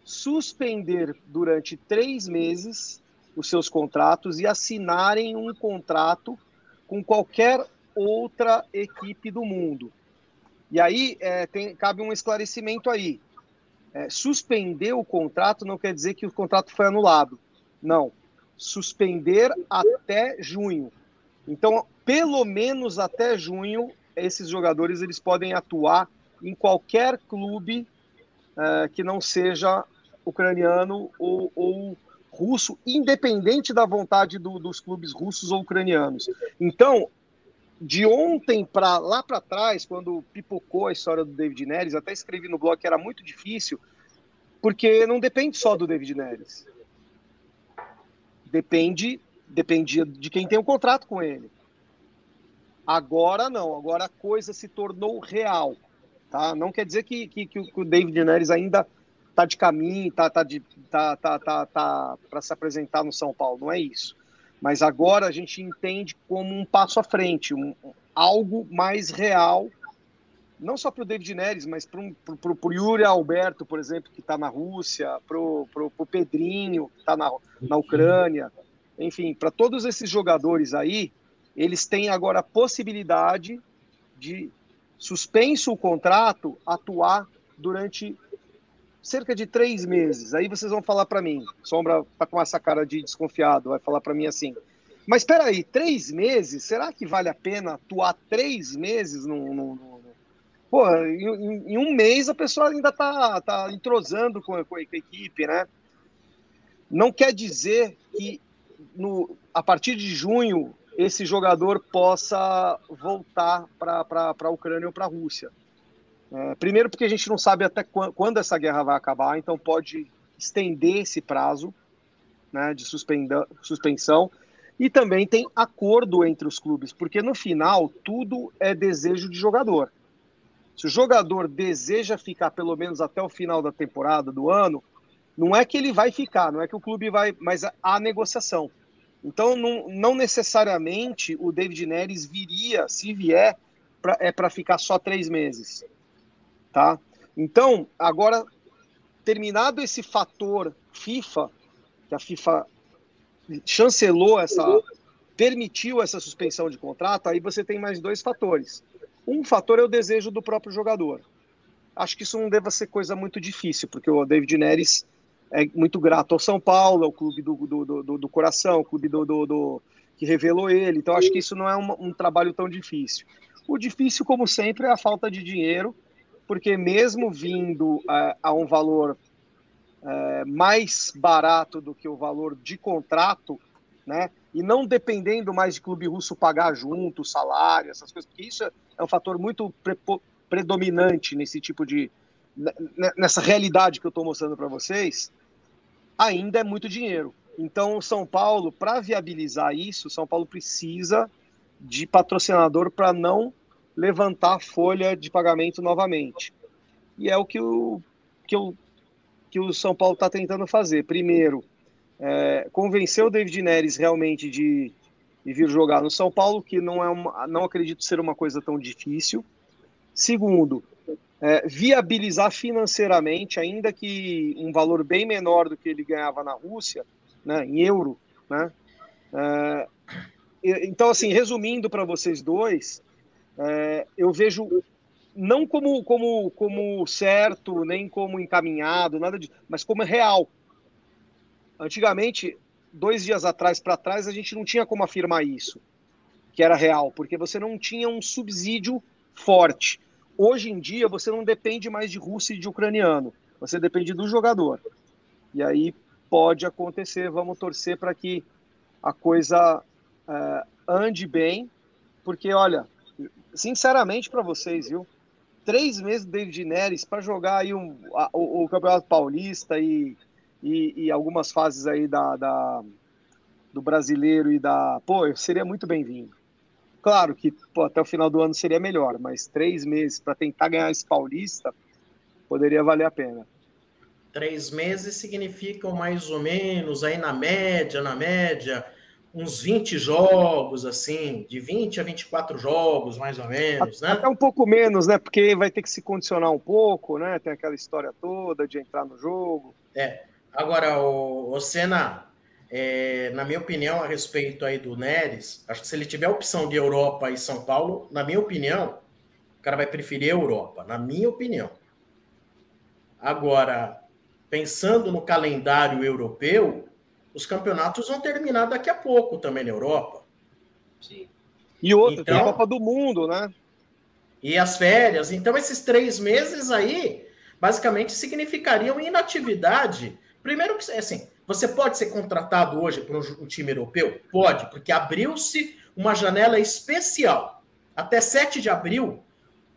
D: suspender durante três meses os seus contratos e assinarem um contrato com qualquer outra equipe do mundo. E aí é, tem, cabe um esclarecimento aí. É, suspender o contrato não quer dizer que o contrato foi anulado. Não. Suspender até junho. Então, pelo menos até junho, esses jogadores eles podem atuar em qualquer clube uh, que não seja ucraniano ou, ou russo, independente da vontade do, dos clubes russos ou ucranianos. Então, de ontem para lá para trás, quando pipocou a história do David Neres, até escrevi no blog que era muito difícil, porque não depende só do David Neres. Depende dependia de quem tem um contrato com ele. Agora não, agora a coisa se tornou real. Tá? Não quer dizer que, que, que o David Neres ainda está de caminho, está tá tá, tá, tá, tá para se apresentar no São Paulo, não é isso. Mas agora a gente entende como um passo à frente, um, algo mais real, não só para o David Neres, mas para o Yuri Alberto, por exemplo, que está na Rússia, para o Pedrinho, que está na, na Ucrânia, enfim, para todos esses jogadores aí, eles têm agora a possibilidade de, suspenso o contrato, atuar durante cerca de três meses. Aí vocês vão falar para mim, Sombra tá com essa cara de desconfiado, vai falar para mim assim. Mas espera aí, três meses? Será que vale a pena atuar três meses no. Pô, em, em, um mês a pessoa ainda tá, tá entrosando com, com a equipe, né? Não quer dizer que no, a partir de junho, esse jogador possa voltar para a Ucrânia ou para a Rússia. É, primeiro, porque a gente não sabe até quando essa guerra vai acabar, então pode estender esse prazo né, de suspensão. E também tem acordo entre os clubes, porque no final tudo é desejo de jogador. Se o jogador deseja ficar pelo menos até o final da temporada do ano, não é que ele vai ficar, não é que o clube vai, mas há negociação. Então, não, não necessariamente o David Neres viria, se vier, pra, é para ficar só três meses. Tá? Então, agora, terminado esse fator FIFA, que a FIFA chancelou essa, permitiu essa suspensão de contrato, aí você tem mais dois fatores. Um fator é o desejo do próprio jogador. Acho que isso não deva ser coisa muito difícil, porque o David Neres é muito grato ao São Paulo, ao clube do, do, do, do coração, o clube do, do, que revelou ele. Então, acho que isso não é um, um trabalho tão difícil. O difícil, como sempre, é a falta de dinheiro, porque mesmo vindo a, a um valor é, mais barato do que o valor de contrato, né? E não dependendo mais de clube russo pagar junto, salário, essas coisas, porque isso é um fator muito pre predominante nesse tipo de. nessa realidade que eu estou mostrando para vocês, ainda é muito dinheiro. Então, o São Paulo, para viabilizar isso, São Paulo precisa de patrocinador para não levantar a folha de pagamento novamente. E é o que o, que o, que o São Paulo está tentando fazer. Primeiro, é, convencer o David Neres realmente de, de, vir jogar no São Paulo, que não, é uma, não acredito ser uma coisa tão difícil. Segundo, é, viabilizar financeiramente, ainda que um valor bem menor do que ele ganhava na Rússia, né, em euro. Né? É, então, assim, resumindo para vocês dois, é, eu vejo não como, como, como certo, nem como encaminhado, nada disso, mas como real. Antigamente, dois dias atrás para trás, a gente não tinha como afirmar isso, que era real, porque você não tinha um subsídio forte. Hoje em dia, você não depende mais de russo e de ucraniano, você depende do jogador. E aí pode acontecer, vamos torcer para que a coisa é, ande bem, porque olha, sinceramente para vocês, viu? Três meses do David Neres para jogar aí um, a, o, o Campeonato Paulista e e, e algumas fases aí da, da, do brasileiro e da. Pô, seria muito bem-vindo. Claro que pô, até o final do ano seria melhor, mas três meses para tentar ganhar esse paulista poderia valer a pena.
B: Três meses significam mais ou menos, aí na média, na média, uns 20 jogos, assim, de 20 a 24 jogos, mais ou menos, né?
D: Até um pouco menos, né? Porque vai ter que se condicionar um pouco, né? Tem aquela história toda de entrar no jogo.
B: É. Agora, o, o Senna, é, na minha opinião, a respeito aí do Neres, acho que se ele tiver a opção de Europa e São Paulo, na minha opinião, o cara vai preferir a Europa, na minha opinião. Agora, pensando no calendário europeu, os campeonatos vão terminar daqui a pouco também na Europa.
D: Sim. E outra, então, tem a Copa do Mundo, né?
B: E as férias. Então, esses três meses aí, basicamente, significariam inatividade Primeiro que, assim, você pode ser contratado hoje por um time europeu? Pode, porque abriu-se uma janela especial. Até 7 de abril,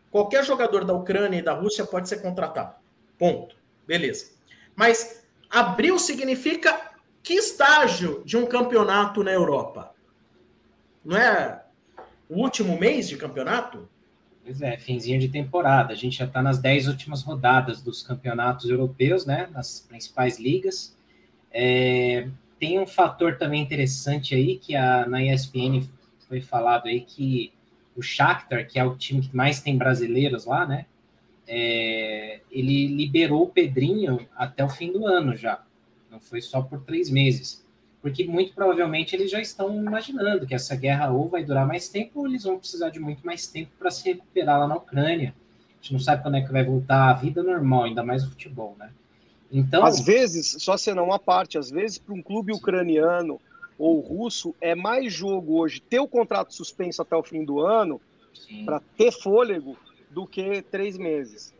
B: qualquer jogador da Ucrânia e da Rússia pode ser contratado. Ponto. Beleza. Mas abril significa que estágio de um campeonato na Europa? Não é o último mês de campeonato?
C: Pois é, finzinho de temporada. A gente já está nas 10 últimas rodadas dos campeonatos europeus, né? Nas principais ligas. É, tem um fator também interessante aí que a, na ESPN foi falado aí que o Shakhtar, que é o time que mais tem brasileiros lá, né? É, ele liberou o Pedrinho até o fim do ano já. Não foi só por três meses porque muito provavelmente eles já estão imaginando que essa guerra ou vai durar mais tempo ou eles vão precisar de muito mais tempo para se recuperar lá na Ucrânia. A gente não sabe quando é que vai voltar a vida normal, ainda mais o futebol, né?
D: Então, às vezes, só sendo uma parte, às vezes para um clube ucraniano ou russo é mais jogo hoje ter o contrato suspenso até o fim do ano para ter fôlego do que três meses.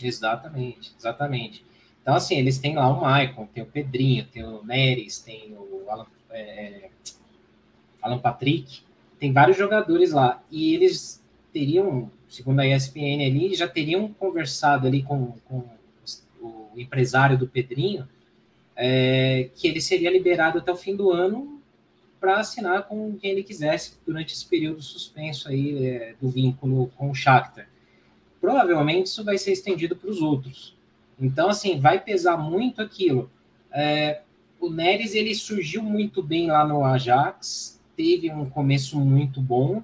C: Exatamente, exatamente. Então, assim, eles têm lá o Maicon, tem o Pedrinho, tem o Neres, tem o Alan, é, Alan Patrick, tem vários jogadores lá. E eles teriam, segundo a ESPN ali, já teriam conversado ali com, com o empresário do Pedrinho, é, que ele seria liberado até o fim do ano para assinar com quem ele quisesse durante esse período suspenso aí é, do vínculo com o Shakhtar. Provavelmente isso vai ser estendido para os outros. Então, assim, vai pesar muito aquilo. É, o Neres, ele surgiu muito bem lá no Ajax, teve um começo muito bom,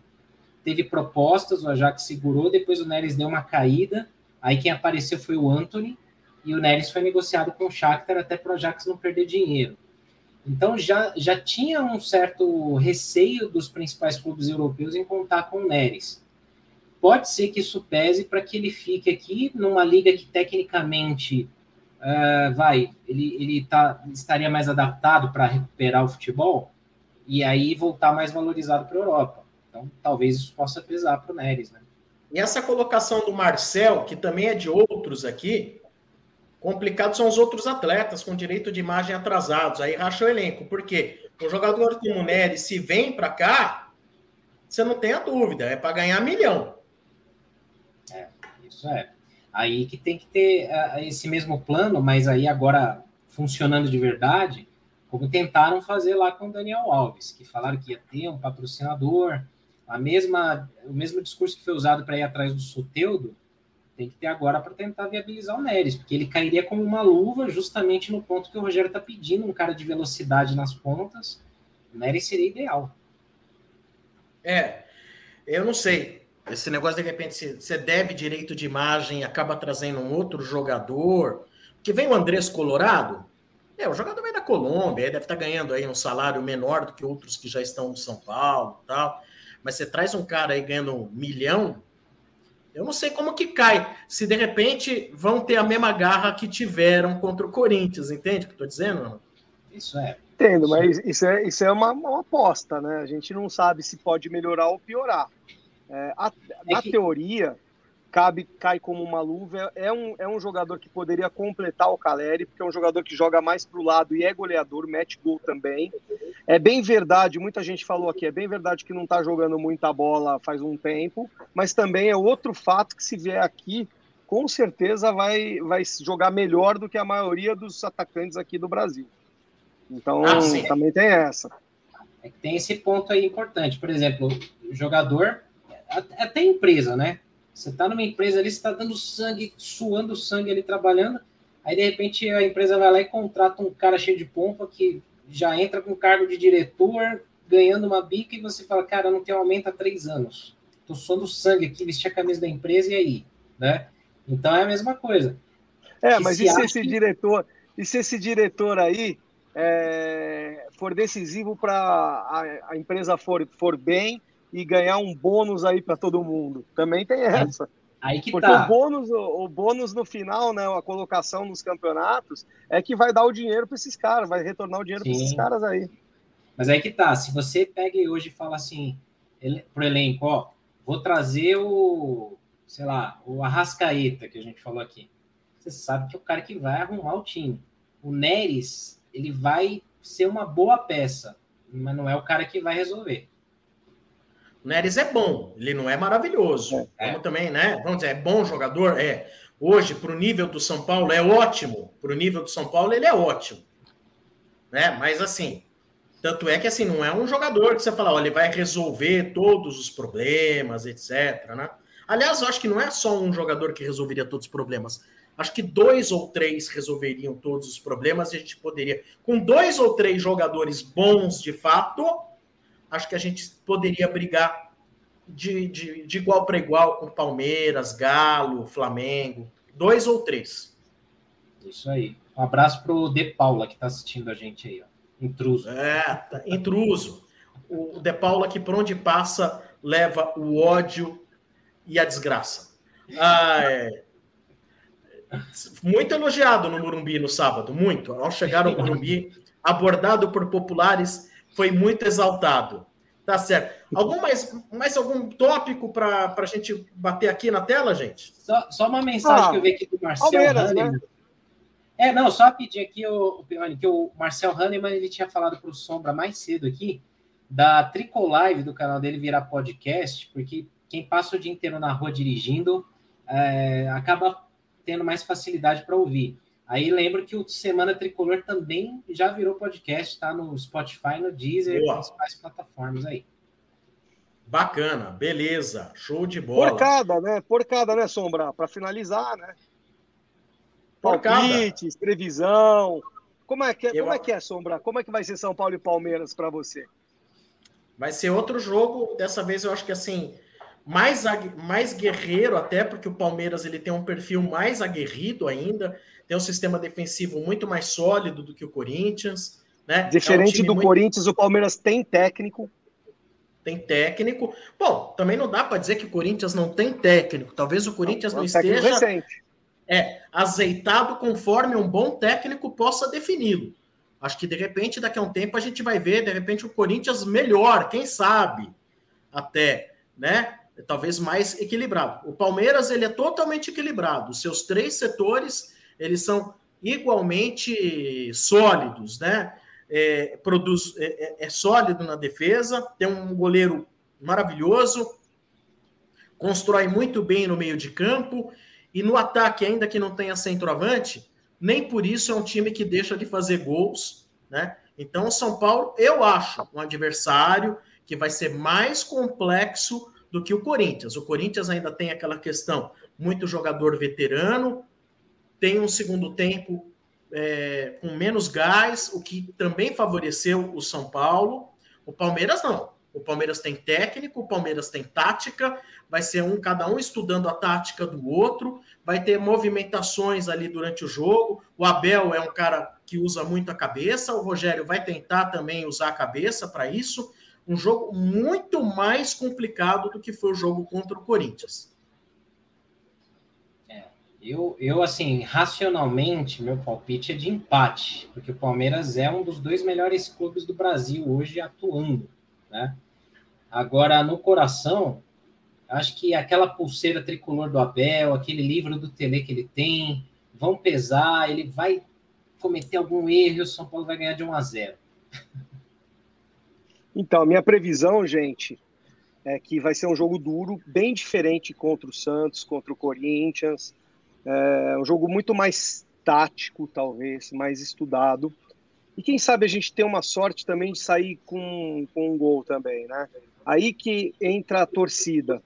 C: teve propostas, o Ajax segurou, depois o Neres deu uma caída, aí quem apareceu foi o Anthony, e o Neres foi negociado com o Shakhtar até para o Ajax não perder dinheiro. Então já, já tinha um certo receio dos principais clubes europeus em contar com o Neres. pode ser que isso pese para que ele fique aqui numa liga que tecnicamente uh, vai, ele, ele tá, estaria mais adaptado para recuperar o futebol e aí voltar mais valorizado para a Europa. Então, talvez isso possa pesar para o Neres, né?
B: E essa colocação do Marcel, que também é de outros aqui, complicado são os outros atletas com direito de imagem atrasados. Aí racha o elenco. Por quê? Um jogador como o Neres, se vem para cá, você não tem a dúvida, é para ganhar milhão.
C: É, isso é. Aí que tem que ter uh, esse mesmo plano, mas aí agora funcionando de verdade, como tentaram fazer lá com o Daniel Alves, que falaram que ia ter um patrocinador, a mesma, o mesmo discurso que foi usado para ir atrás do Soteudo, tem que ter agora para tentar viabilizar o Neres, porque ele cairia como uma luva justamente no ponto que o Rogério está pedindo, um cara de velocidade nas pontas. O Neres seria ideal.
B: É, eu não sei. Esse negócio, de repente, você deve direito de imagem acaba trazendo um outro jogador. Que vem o Andrés Colorado. É, o jogador vem da Colômbia, deve estar tá ganhando aí um salário menor do que outros que já estão no São Paulo tal. Mas você traz um cara aí ganhando um milhão, eu não sei como que cai. Se de repente vão ter a mesma garra que tiveram contra o Corinthians, entende o que eu estou dizendo?
D: Isso é. Entendo, mas isso é, isso é uma, uma aposta, né? A gente não sabe se pode melhorar ou piorar. É, a, é na que... teoria, cabe, cai como uma luva. É um, é um jogador que poderia completar o Caleri, porque é um jogador que joga mais para o lado e é goleador, mete gol também. É bem verdade, muita gente falou aqui, é bem verdade que não está jogando muita bola faz um tempo, mas também é outro fato que se vier aqui, com certeza vai, vai jogar melhor do que a maioria dos atacantes aqui do Brasil. Então, ah, também tem essa.
C: É tem esse ponto aí importante. Por exemplo, jogador até empresa, né? Você está numa empresa ali, você está dando sangue, suando sangue ali trabalhando, aí de repente a empresa vai lá e contrata um cara cheio de pompa que já entra com cargo de diretor, ganhando uma bica, e você fala, cara, não tem aumento há três anos. Tô suando sangue aqui, vestir a camisa da empresa e aí, né? Então é a mesma coisa.
D: É, mas se e se esse que... diretor, e se esse diretor aí é, for decisivo para a, a, empresa for, for bem e ganhar um bônus aí para todo mundo. Também tem essa.
C: Aí que
D: Porque
C: tá.
D: o bônus, o, o, bônus no final, né, a colocação nos campeonatos, é que vai dar o dinheiro para esses caras, vai retornar o dinheiro para esses caras aí.
C: Mas aí que tá, se você pega hoje e fala assim, ele, pro elenco, ó, vou trazer o, sei lá, o Arrascaeta, que a gente falou aqui. Você sabe que é o cara que vai arrumar o time. O Neres, ele vai ser uma boa peça, mas não é o cara que vai resolver.
B: O Neres é bom, ele não é maravilhoso. É. Como também, né? Vamos dizer, é bom jogador? É. Hoje, para o nível do São Paulo, é ótimo. Para o nível do São Paulo, ele é ótimo. Né? Mas assim, tanto é que assim, não é um jogador que você fala, olha, ele vai resolver todos os problemas, etc. Né? Aliás, eu acho que não é só um jogador que resolveria todos os problemas. Acho que dois ou três resolveriam todos os problemas e a gente poderia, com dois ou três jogadores bons de fato, acho que a gente poderia brigar de, de, de igual para igual com Palmeiras, Galo, Flamengo. Dois ou três.
C: Isso aí. Um abraço para o De Paula, que está assistindo a gente aí. Ó. Intruso.
B: É, tá, intruso. O De Paula, que por onde passa, leva o ódio e a desgraça. Ah, é. Muito elogiado no Morumbi no sábado, muito. Ao chegar ao Morumbi, abordado por populares foi muito exaltado. Tá certo. Algum mais, mais algum tópico para a gente bater aqui na tela, gente?
C: Só, só uma mensagem ah, que eu vi aqui do Marcel Hahnemann. Né? É, não, só pedir aqui, o, que o Marcel Hahnemann ele tinha falado para o Sombra mais cedo aqui, da Tricolive do canal dele virar podcast, porque quem passa o dia inteiro na rua dirigindo é, acaba tendo mais facilidade para ouvir. Aí lembro que o Semana Tricolor também já virou podcast, tá no Spotify, no Deezer, Boa. principais plataformas aí.
B: Bacana, beleza, show de bola.
D: Porcada, né? Porcada, né, Sombra? Para finalizar, né? Palpites, previsão. Como é que é, como é que é, Sombra? Como é que vai ser São Paulo e Palmeiras para você?
B: Vai ser outro jogo. Dessa vez eu acho que assim, mais, mais guerreiro até, porque o Palmeiras ele tem um perfil mais aguerrido ainda tem um sistema defensivo muito mais sólido do que o Corinthians. Né?
D: Diferente é um do muito... Corinthians, o Palmeiras tem técnico.
B: tem técnico. Bom, também não dá para dizer que o Corinthians não tem técnico. Talvez o Corinthians não, não esteja recente. é azeitado conforme um bom técnico possa defini-lo. Acho que de repente daqui a um tempo a gente vai ver de repente o Corinthians melhor, quem sabe? Até, né? Talvez mais equilibrado. O Palmeiras ele é totalmente equilibrado. Os seus três setores eles são igualmente sólidos, né? É, produz, é, é, é sólido na defesa, tem um goleiro maravilhoso, constrói muito bem no meio de campo e no ataque, ainda que não tenha centroavante, nem por isso é um time que deixa de fazer gols, né? Então, o São Paulo, eu acho um adversário que vai ser mais complexo do que o Corinthians. O Corinthians ainda tem aquela questão, muito jogador veterano, tem um segundo tempo é, com menos gás, o que também favoreceu o São Paulo. O Palmeiras não. O Palmeiras tem técnico, o Palmeiras tem tática, vai ser um cada um estudando a tática do outro, vai ter movimentações ali durante o jogo. O Abel é um cara que usa muito a cabeça, o Rogério vai tentar também usar a cabeça para isso. Um jogo muito mais complicado do que foi o jogo contra o Corinthians.
C: Eu, eu, assim, racionalmente, meu palpite é de empate, porque o Palmeiras é um dos dois melhores clubes do Brasil hoje atuando, né? Agora, no coração, acho que aquela pulseira tricolor do Abel, aquele livro do Tele que ele tem, vão pesar, ele vai cometer algum erro e o São Paulo vai ganhar de 1 a 0. [LAUGHS]
D: Então, minha previsão, gente, é que vai ser um jogo duro, bem diferente contra o Santos, contra o Corinthians, é um jogo muito mais tático, talvez, mais estudado. E quem sabe a gente tem uma sorte também de sair com, com um gol também, né? Aí que entra a torcida.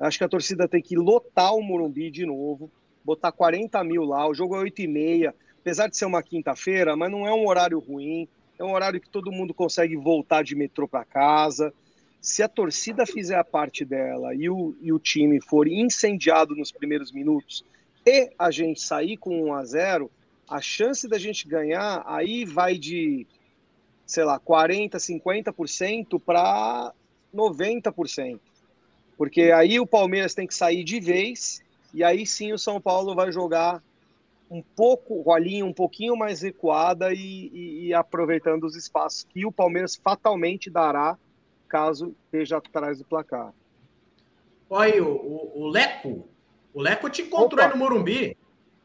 D: Acho que a torcida tem que lotar o Morumbi de novo, botar 40 mil lá. O jogo é 8 e meia, apesar de ser uma quinta-feira, mas não é um horário ruim. É um horário que todo mundo consegue voltar de metrô para casa. Se a torcida fizer a parte dela e o, e o time for incendiado nos primeiros minutos, e a gente sair com 1 a 0 a chance da gente ganhar aí vai de, sei lá, 40%, 50% para 90%. Porque aí o Palmeiras tem que sair de vez, e aí sim o São Paulo vai jogar um pouco, a linha um pouquinho mais recuada e, e, e aproveitando os espaços que o Palmeiras fatalmente dará caso esteja atrás do placar.
B: Olha, o, o Leco o Leco te encontrou Opa. aí no Morumbi.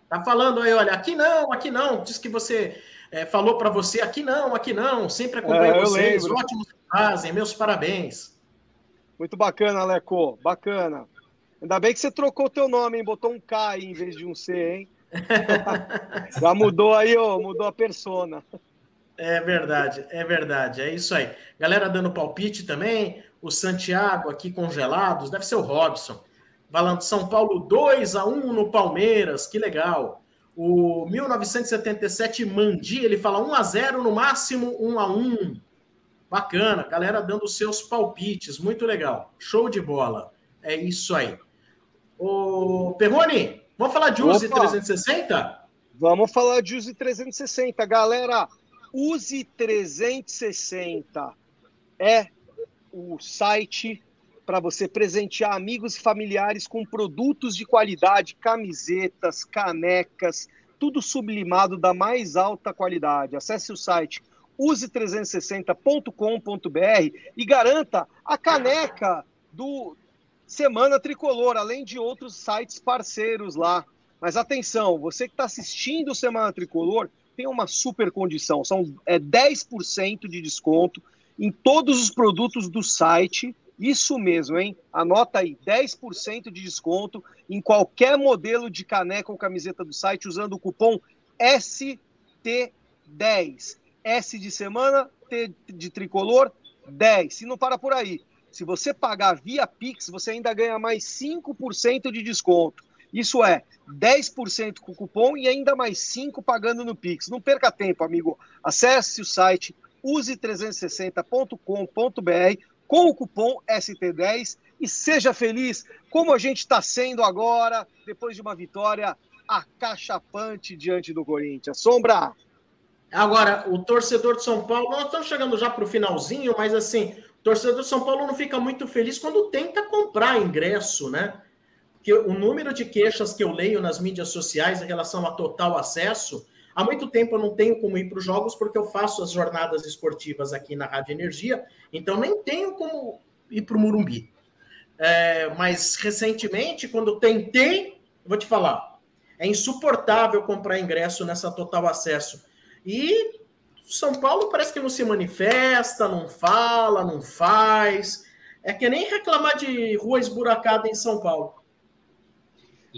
B: Tá falando aí, olha, aqui não, aqui não. Diz que você é, falou para você, aqui não, aqui não. Sempre acompanho é, vocês. Lembro. Ótimos que fazem. Meus parabéns.
D: Muito bacana, Leco. Bacana. Ainda bem que você trocou teu nome, hein? Botou um K aí em vez de um C, hein? [LAUGHS] Já mudou aí, ó, mudou a persona.
B: É verdade, é verdade, é isso aí. Galera dando palpite também, o Santiago aqui congelados, deve ser o Robson. Falando São Paulo 2 a 1 no Palmeiras, que legal. O 1977 Mandi, ele fala 1 a 0 no máximo 1 a 1. Bacana, galera dando seus palpites, muito legal. Show de bola. É isso aí. O Perrone, vamos falar de Use 360?
D: Vamos falar de Use 360, galera. Use 360 é o site para você presentear amigos e familiares com produtos de qualidade, camisetas, canecas, tudo sublimado da mais alta qualidade. Acesse o site use360.com.br e garanta a caneca do Semana Tricolor, além de outros sites parceiros lá. Mas atenção, você que está assistindo o Semana Tricolor tem uma super condição, são é, 10% de desconto em todos os produtos do site isso mesmo, hein? Anota aí, 10% de desconto em qualquer modelo de caneca ou camiseta do site usando o cupom ST10. S de semana, T de tricolor, 10. Se não para por aí. Se você pagar via Pix, você ainda ganha mais 5% de desconto. Isso é 10% com cupom e ainda mais 5 pagando no Pix. Não perca tempo, amigo. Acesse o site use360.com.br com o cupom ST10 e seja feliz, como a gente está sendo agora, depois de uma vitória acachapante diante do Corinthians. Sombra!
B: Agora, o torcedor de São Paulo, nós estamos chegando já para o finalzinho, mas assim, O torcedor do São Paulo não fica muito feliz quando tenta comprar ingresso, né? Porque o número de queixas que eu leio nas mídias sociais em relação a total acesso, há muito tempo eu não tenho como ir para os jogos porque eu faço as jornadas esportivas aqui na Rádio Energia, então nem tenho como ir para o Murumbi. É, mas recentemente, quando tentei, vou te falar, é insuportável comprar ingresso nessa total acesso. E São Paulo parece que não se manifesta, não fala, não faz. É que nem reclamar de rua esburacada em São Paulo.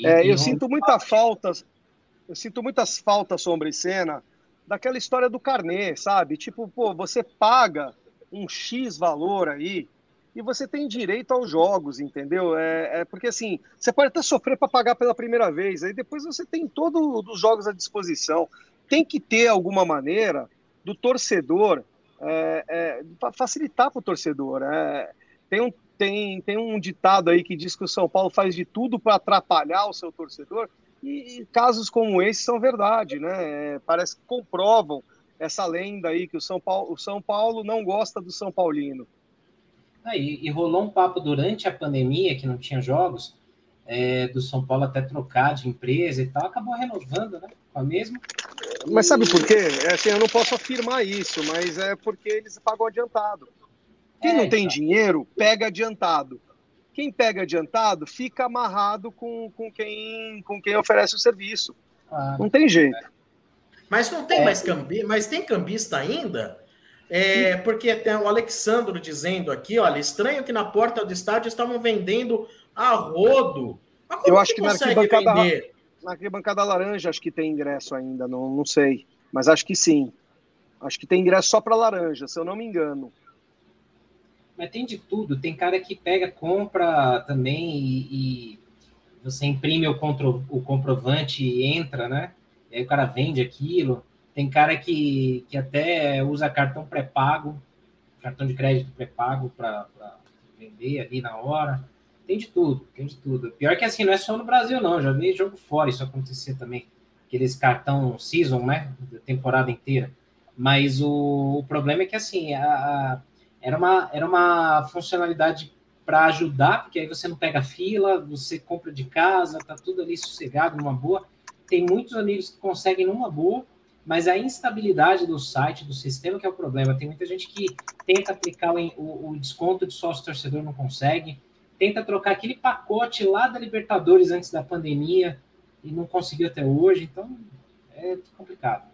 D: É, eu sinto muita falta, eu sinto muitas faltas, Sombra e Cena, daquela história do carnê, sabe? Tipo, pô, você paga um X valor aí e você tem direito aos jogos, entendeu? É, é porque assim, você pode até sofrer para pagar pela primeira vez, aí depois você tem todos os jogos à disposição. Tem que ter alguma maneira do torcedor é, é, facilitar para o torcedor. É, tem, um, tem, tem um ditado aí que diz que o São Paulo faz de tudo para atrapalhar o seu torcedor, e, e, casos como esse são verdade, né? É, parece que comprovam essa lenda aí que o São Paulo, o São Paulo não gosta do São Paulino.
C: Ah, e, e, rolou um papo durante a pandemia, que não tinha jogos, é, do São Paulo até trocar de empresa e tal, acabou renovando, né? Com a mesma.
D: Mas sabe por quê? É, assim, eu não posso afirmar isso, mas é porque eles pagam adiantado. Quem é, não tem então. dinheiro, pega adiantado. Quem pega adiantado fica amarrado com, com, quem, com quem oferece o serviço. Ah, não tem jeito.
B: Mas não tem é. mais cambista, mas tem cambista ainda? É, porque tem o Alexandro dizendo aqui, olha, estranho que na porta do estádio estavam vendendo a rodo.
D: Mas como Eu acho que, que na arquibancada, vender? na arquibancada laranja acho que tem ingresso ainda, não, não sei. Mas acho que sim. Acho que tem ingresso só para laranja, se eu não me engano.
C: Mas tem de tudo. Tem cara que pega, compra também e, e você imprime o, contro, o comprovante e entra, né? E aí o cara vende aquilo. Tem cara que, que até usa cartão pré-pago, cartão de crédito pré-pago para vender ali na hora. Tem de tudo, tem de tudo. Pior que assim, não é só no Brasil, não. Já vi jogo fora isso acontecer também. Aqueles cartão season, né? Da temporada inteira. Mas o, o problema é que assim, a, a, era, uma, era uma funcionalidade para ajudar, porque aí você não pega fila, você compra de casa, tá tudo ali sossegado, numa boa. Tem muitos amigos que conseguem numa boa, mas a instabilidade do site, do sistema, que é o problema. Tem muita gente que tenta aplicar o, o desconto de sócio torcedor, não consegue, tenta trocar aquele pacote lá da Libertadores antes da pandemia e não conseguiu até hoje, então é complicado.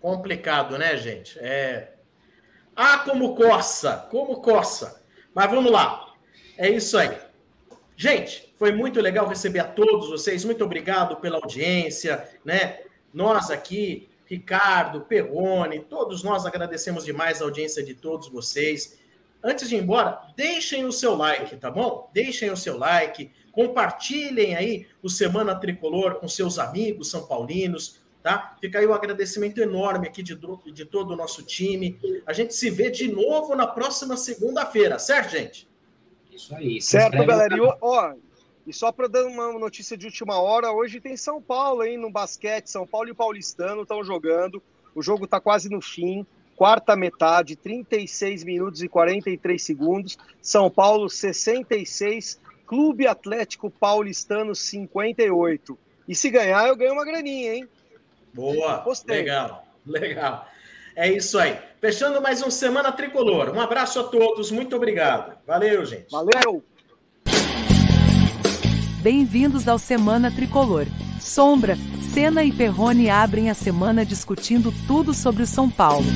B: Complicado, né, gente? É. Ah, como coça, como coça. Mas vamos lá. É isso aí. Gente, foi muito legal receber a todos vocês. Muito obrigado pela audiência, né? Nós aqui Ricardo, Perrone, todos nós agradecemos demais a audiência de todos vocês. Antes de ir embora, deixem o seu like, tá bom? Deixem o seu like, compartilhem aí o Semana Tricolor com seus amigos são paulinos, tá? Fica aí o um agradecimento enorme aqui de, de todo o nosso time. A gente se vê de novo na próxima segunda-feira, certo, gente?
D: Isso aí. Certo, galera. E, ó, e só para dar uma notícia de última hora, hoje tem São Paulo aí no basquete. São Paulo e Paulistano estão jogando. O jogo está quase no fim. Quarta metade, 36 minutos e 43 segundos. São Paulo 66, Clube Atlético Paulistano 58. E se ganhar, eu ganho uma graninha, hein?
B: Boa, Postei. legal, legal. É isso aí. Fechando mais um Semana Tricolor. Um abraço a todos, muito obrigado. Valeu, gente.
D: Valeu!
A: Bem-vindos ao Semana Tricolor. Sombra, Senna e Perrone abrem a semana discutindo tudo sobre o São Paulo.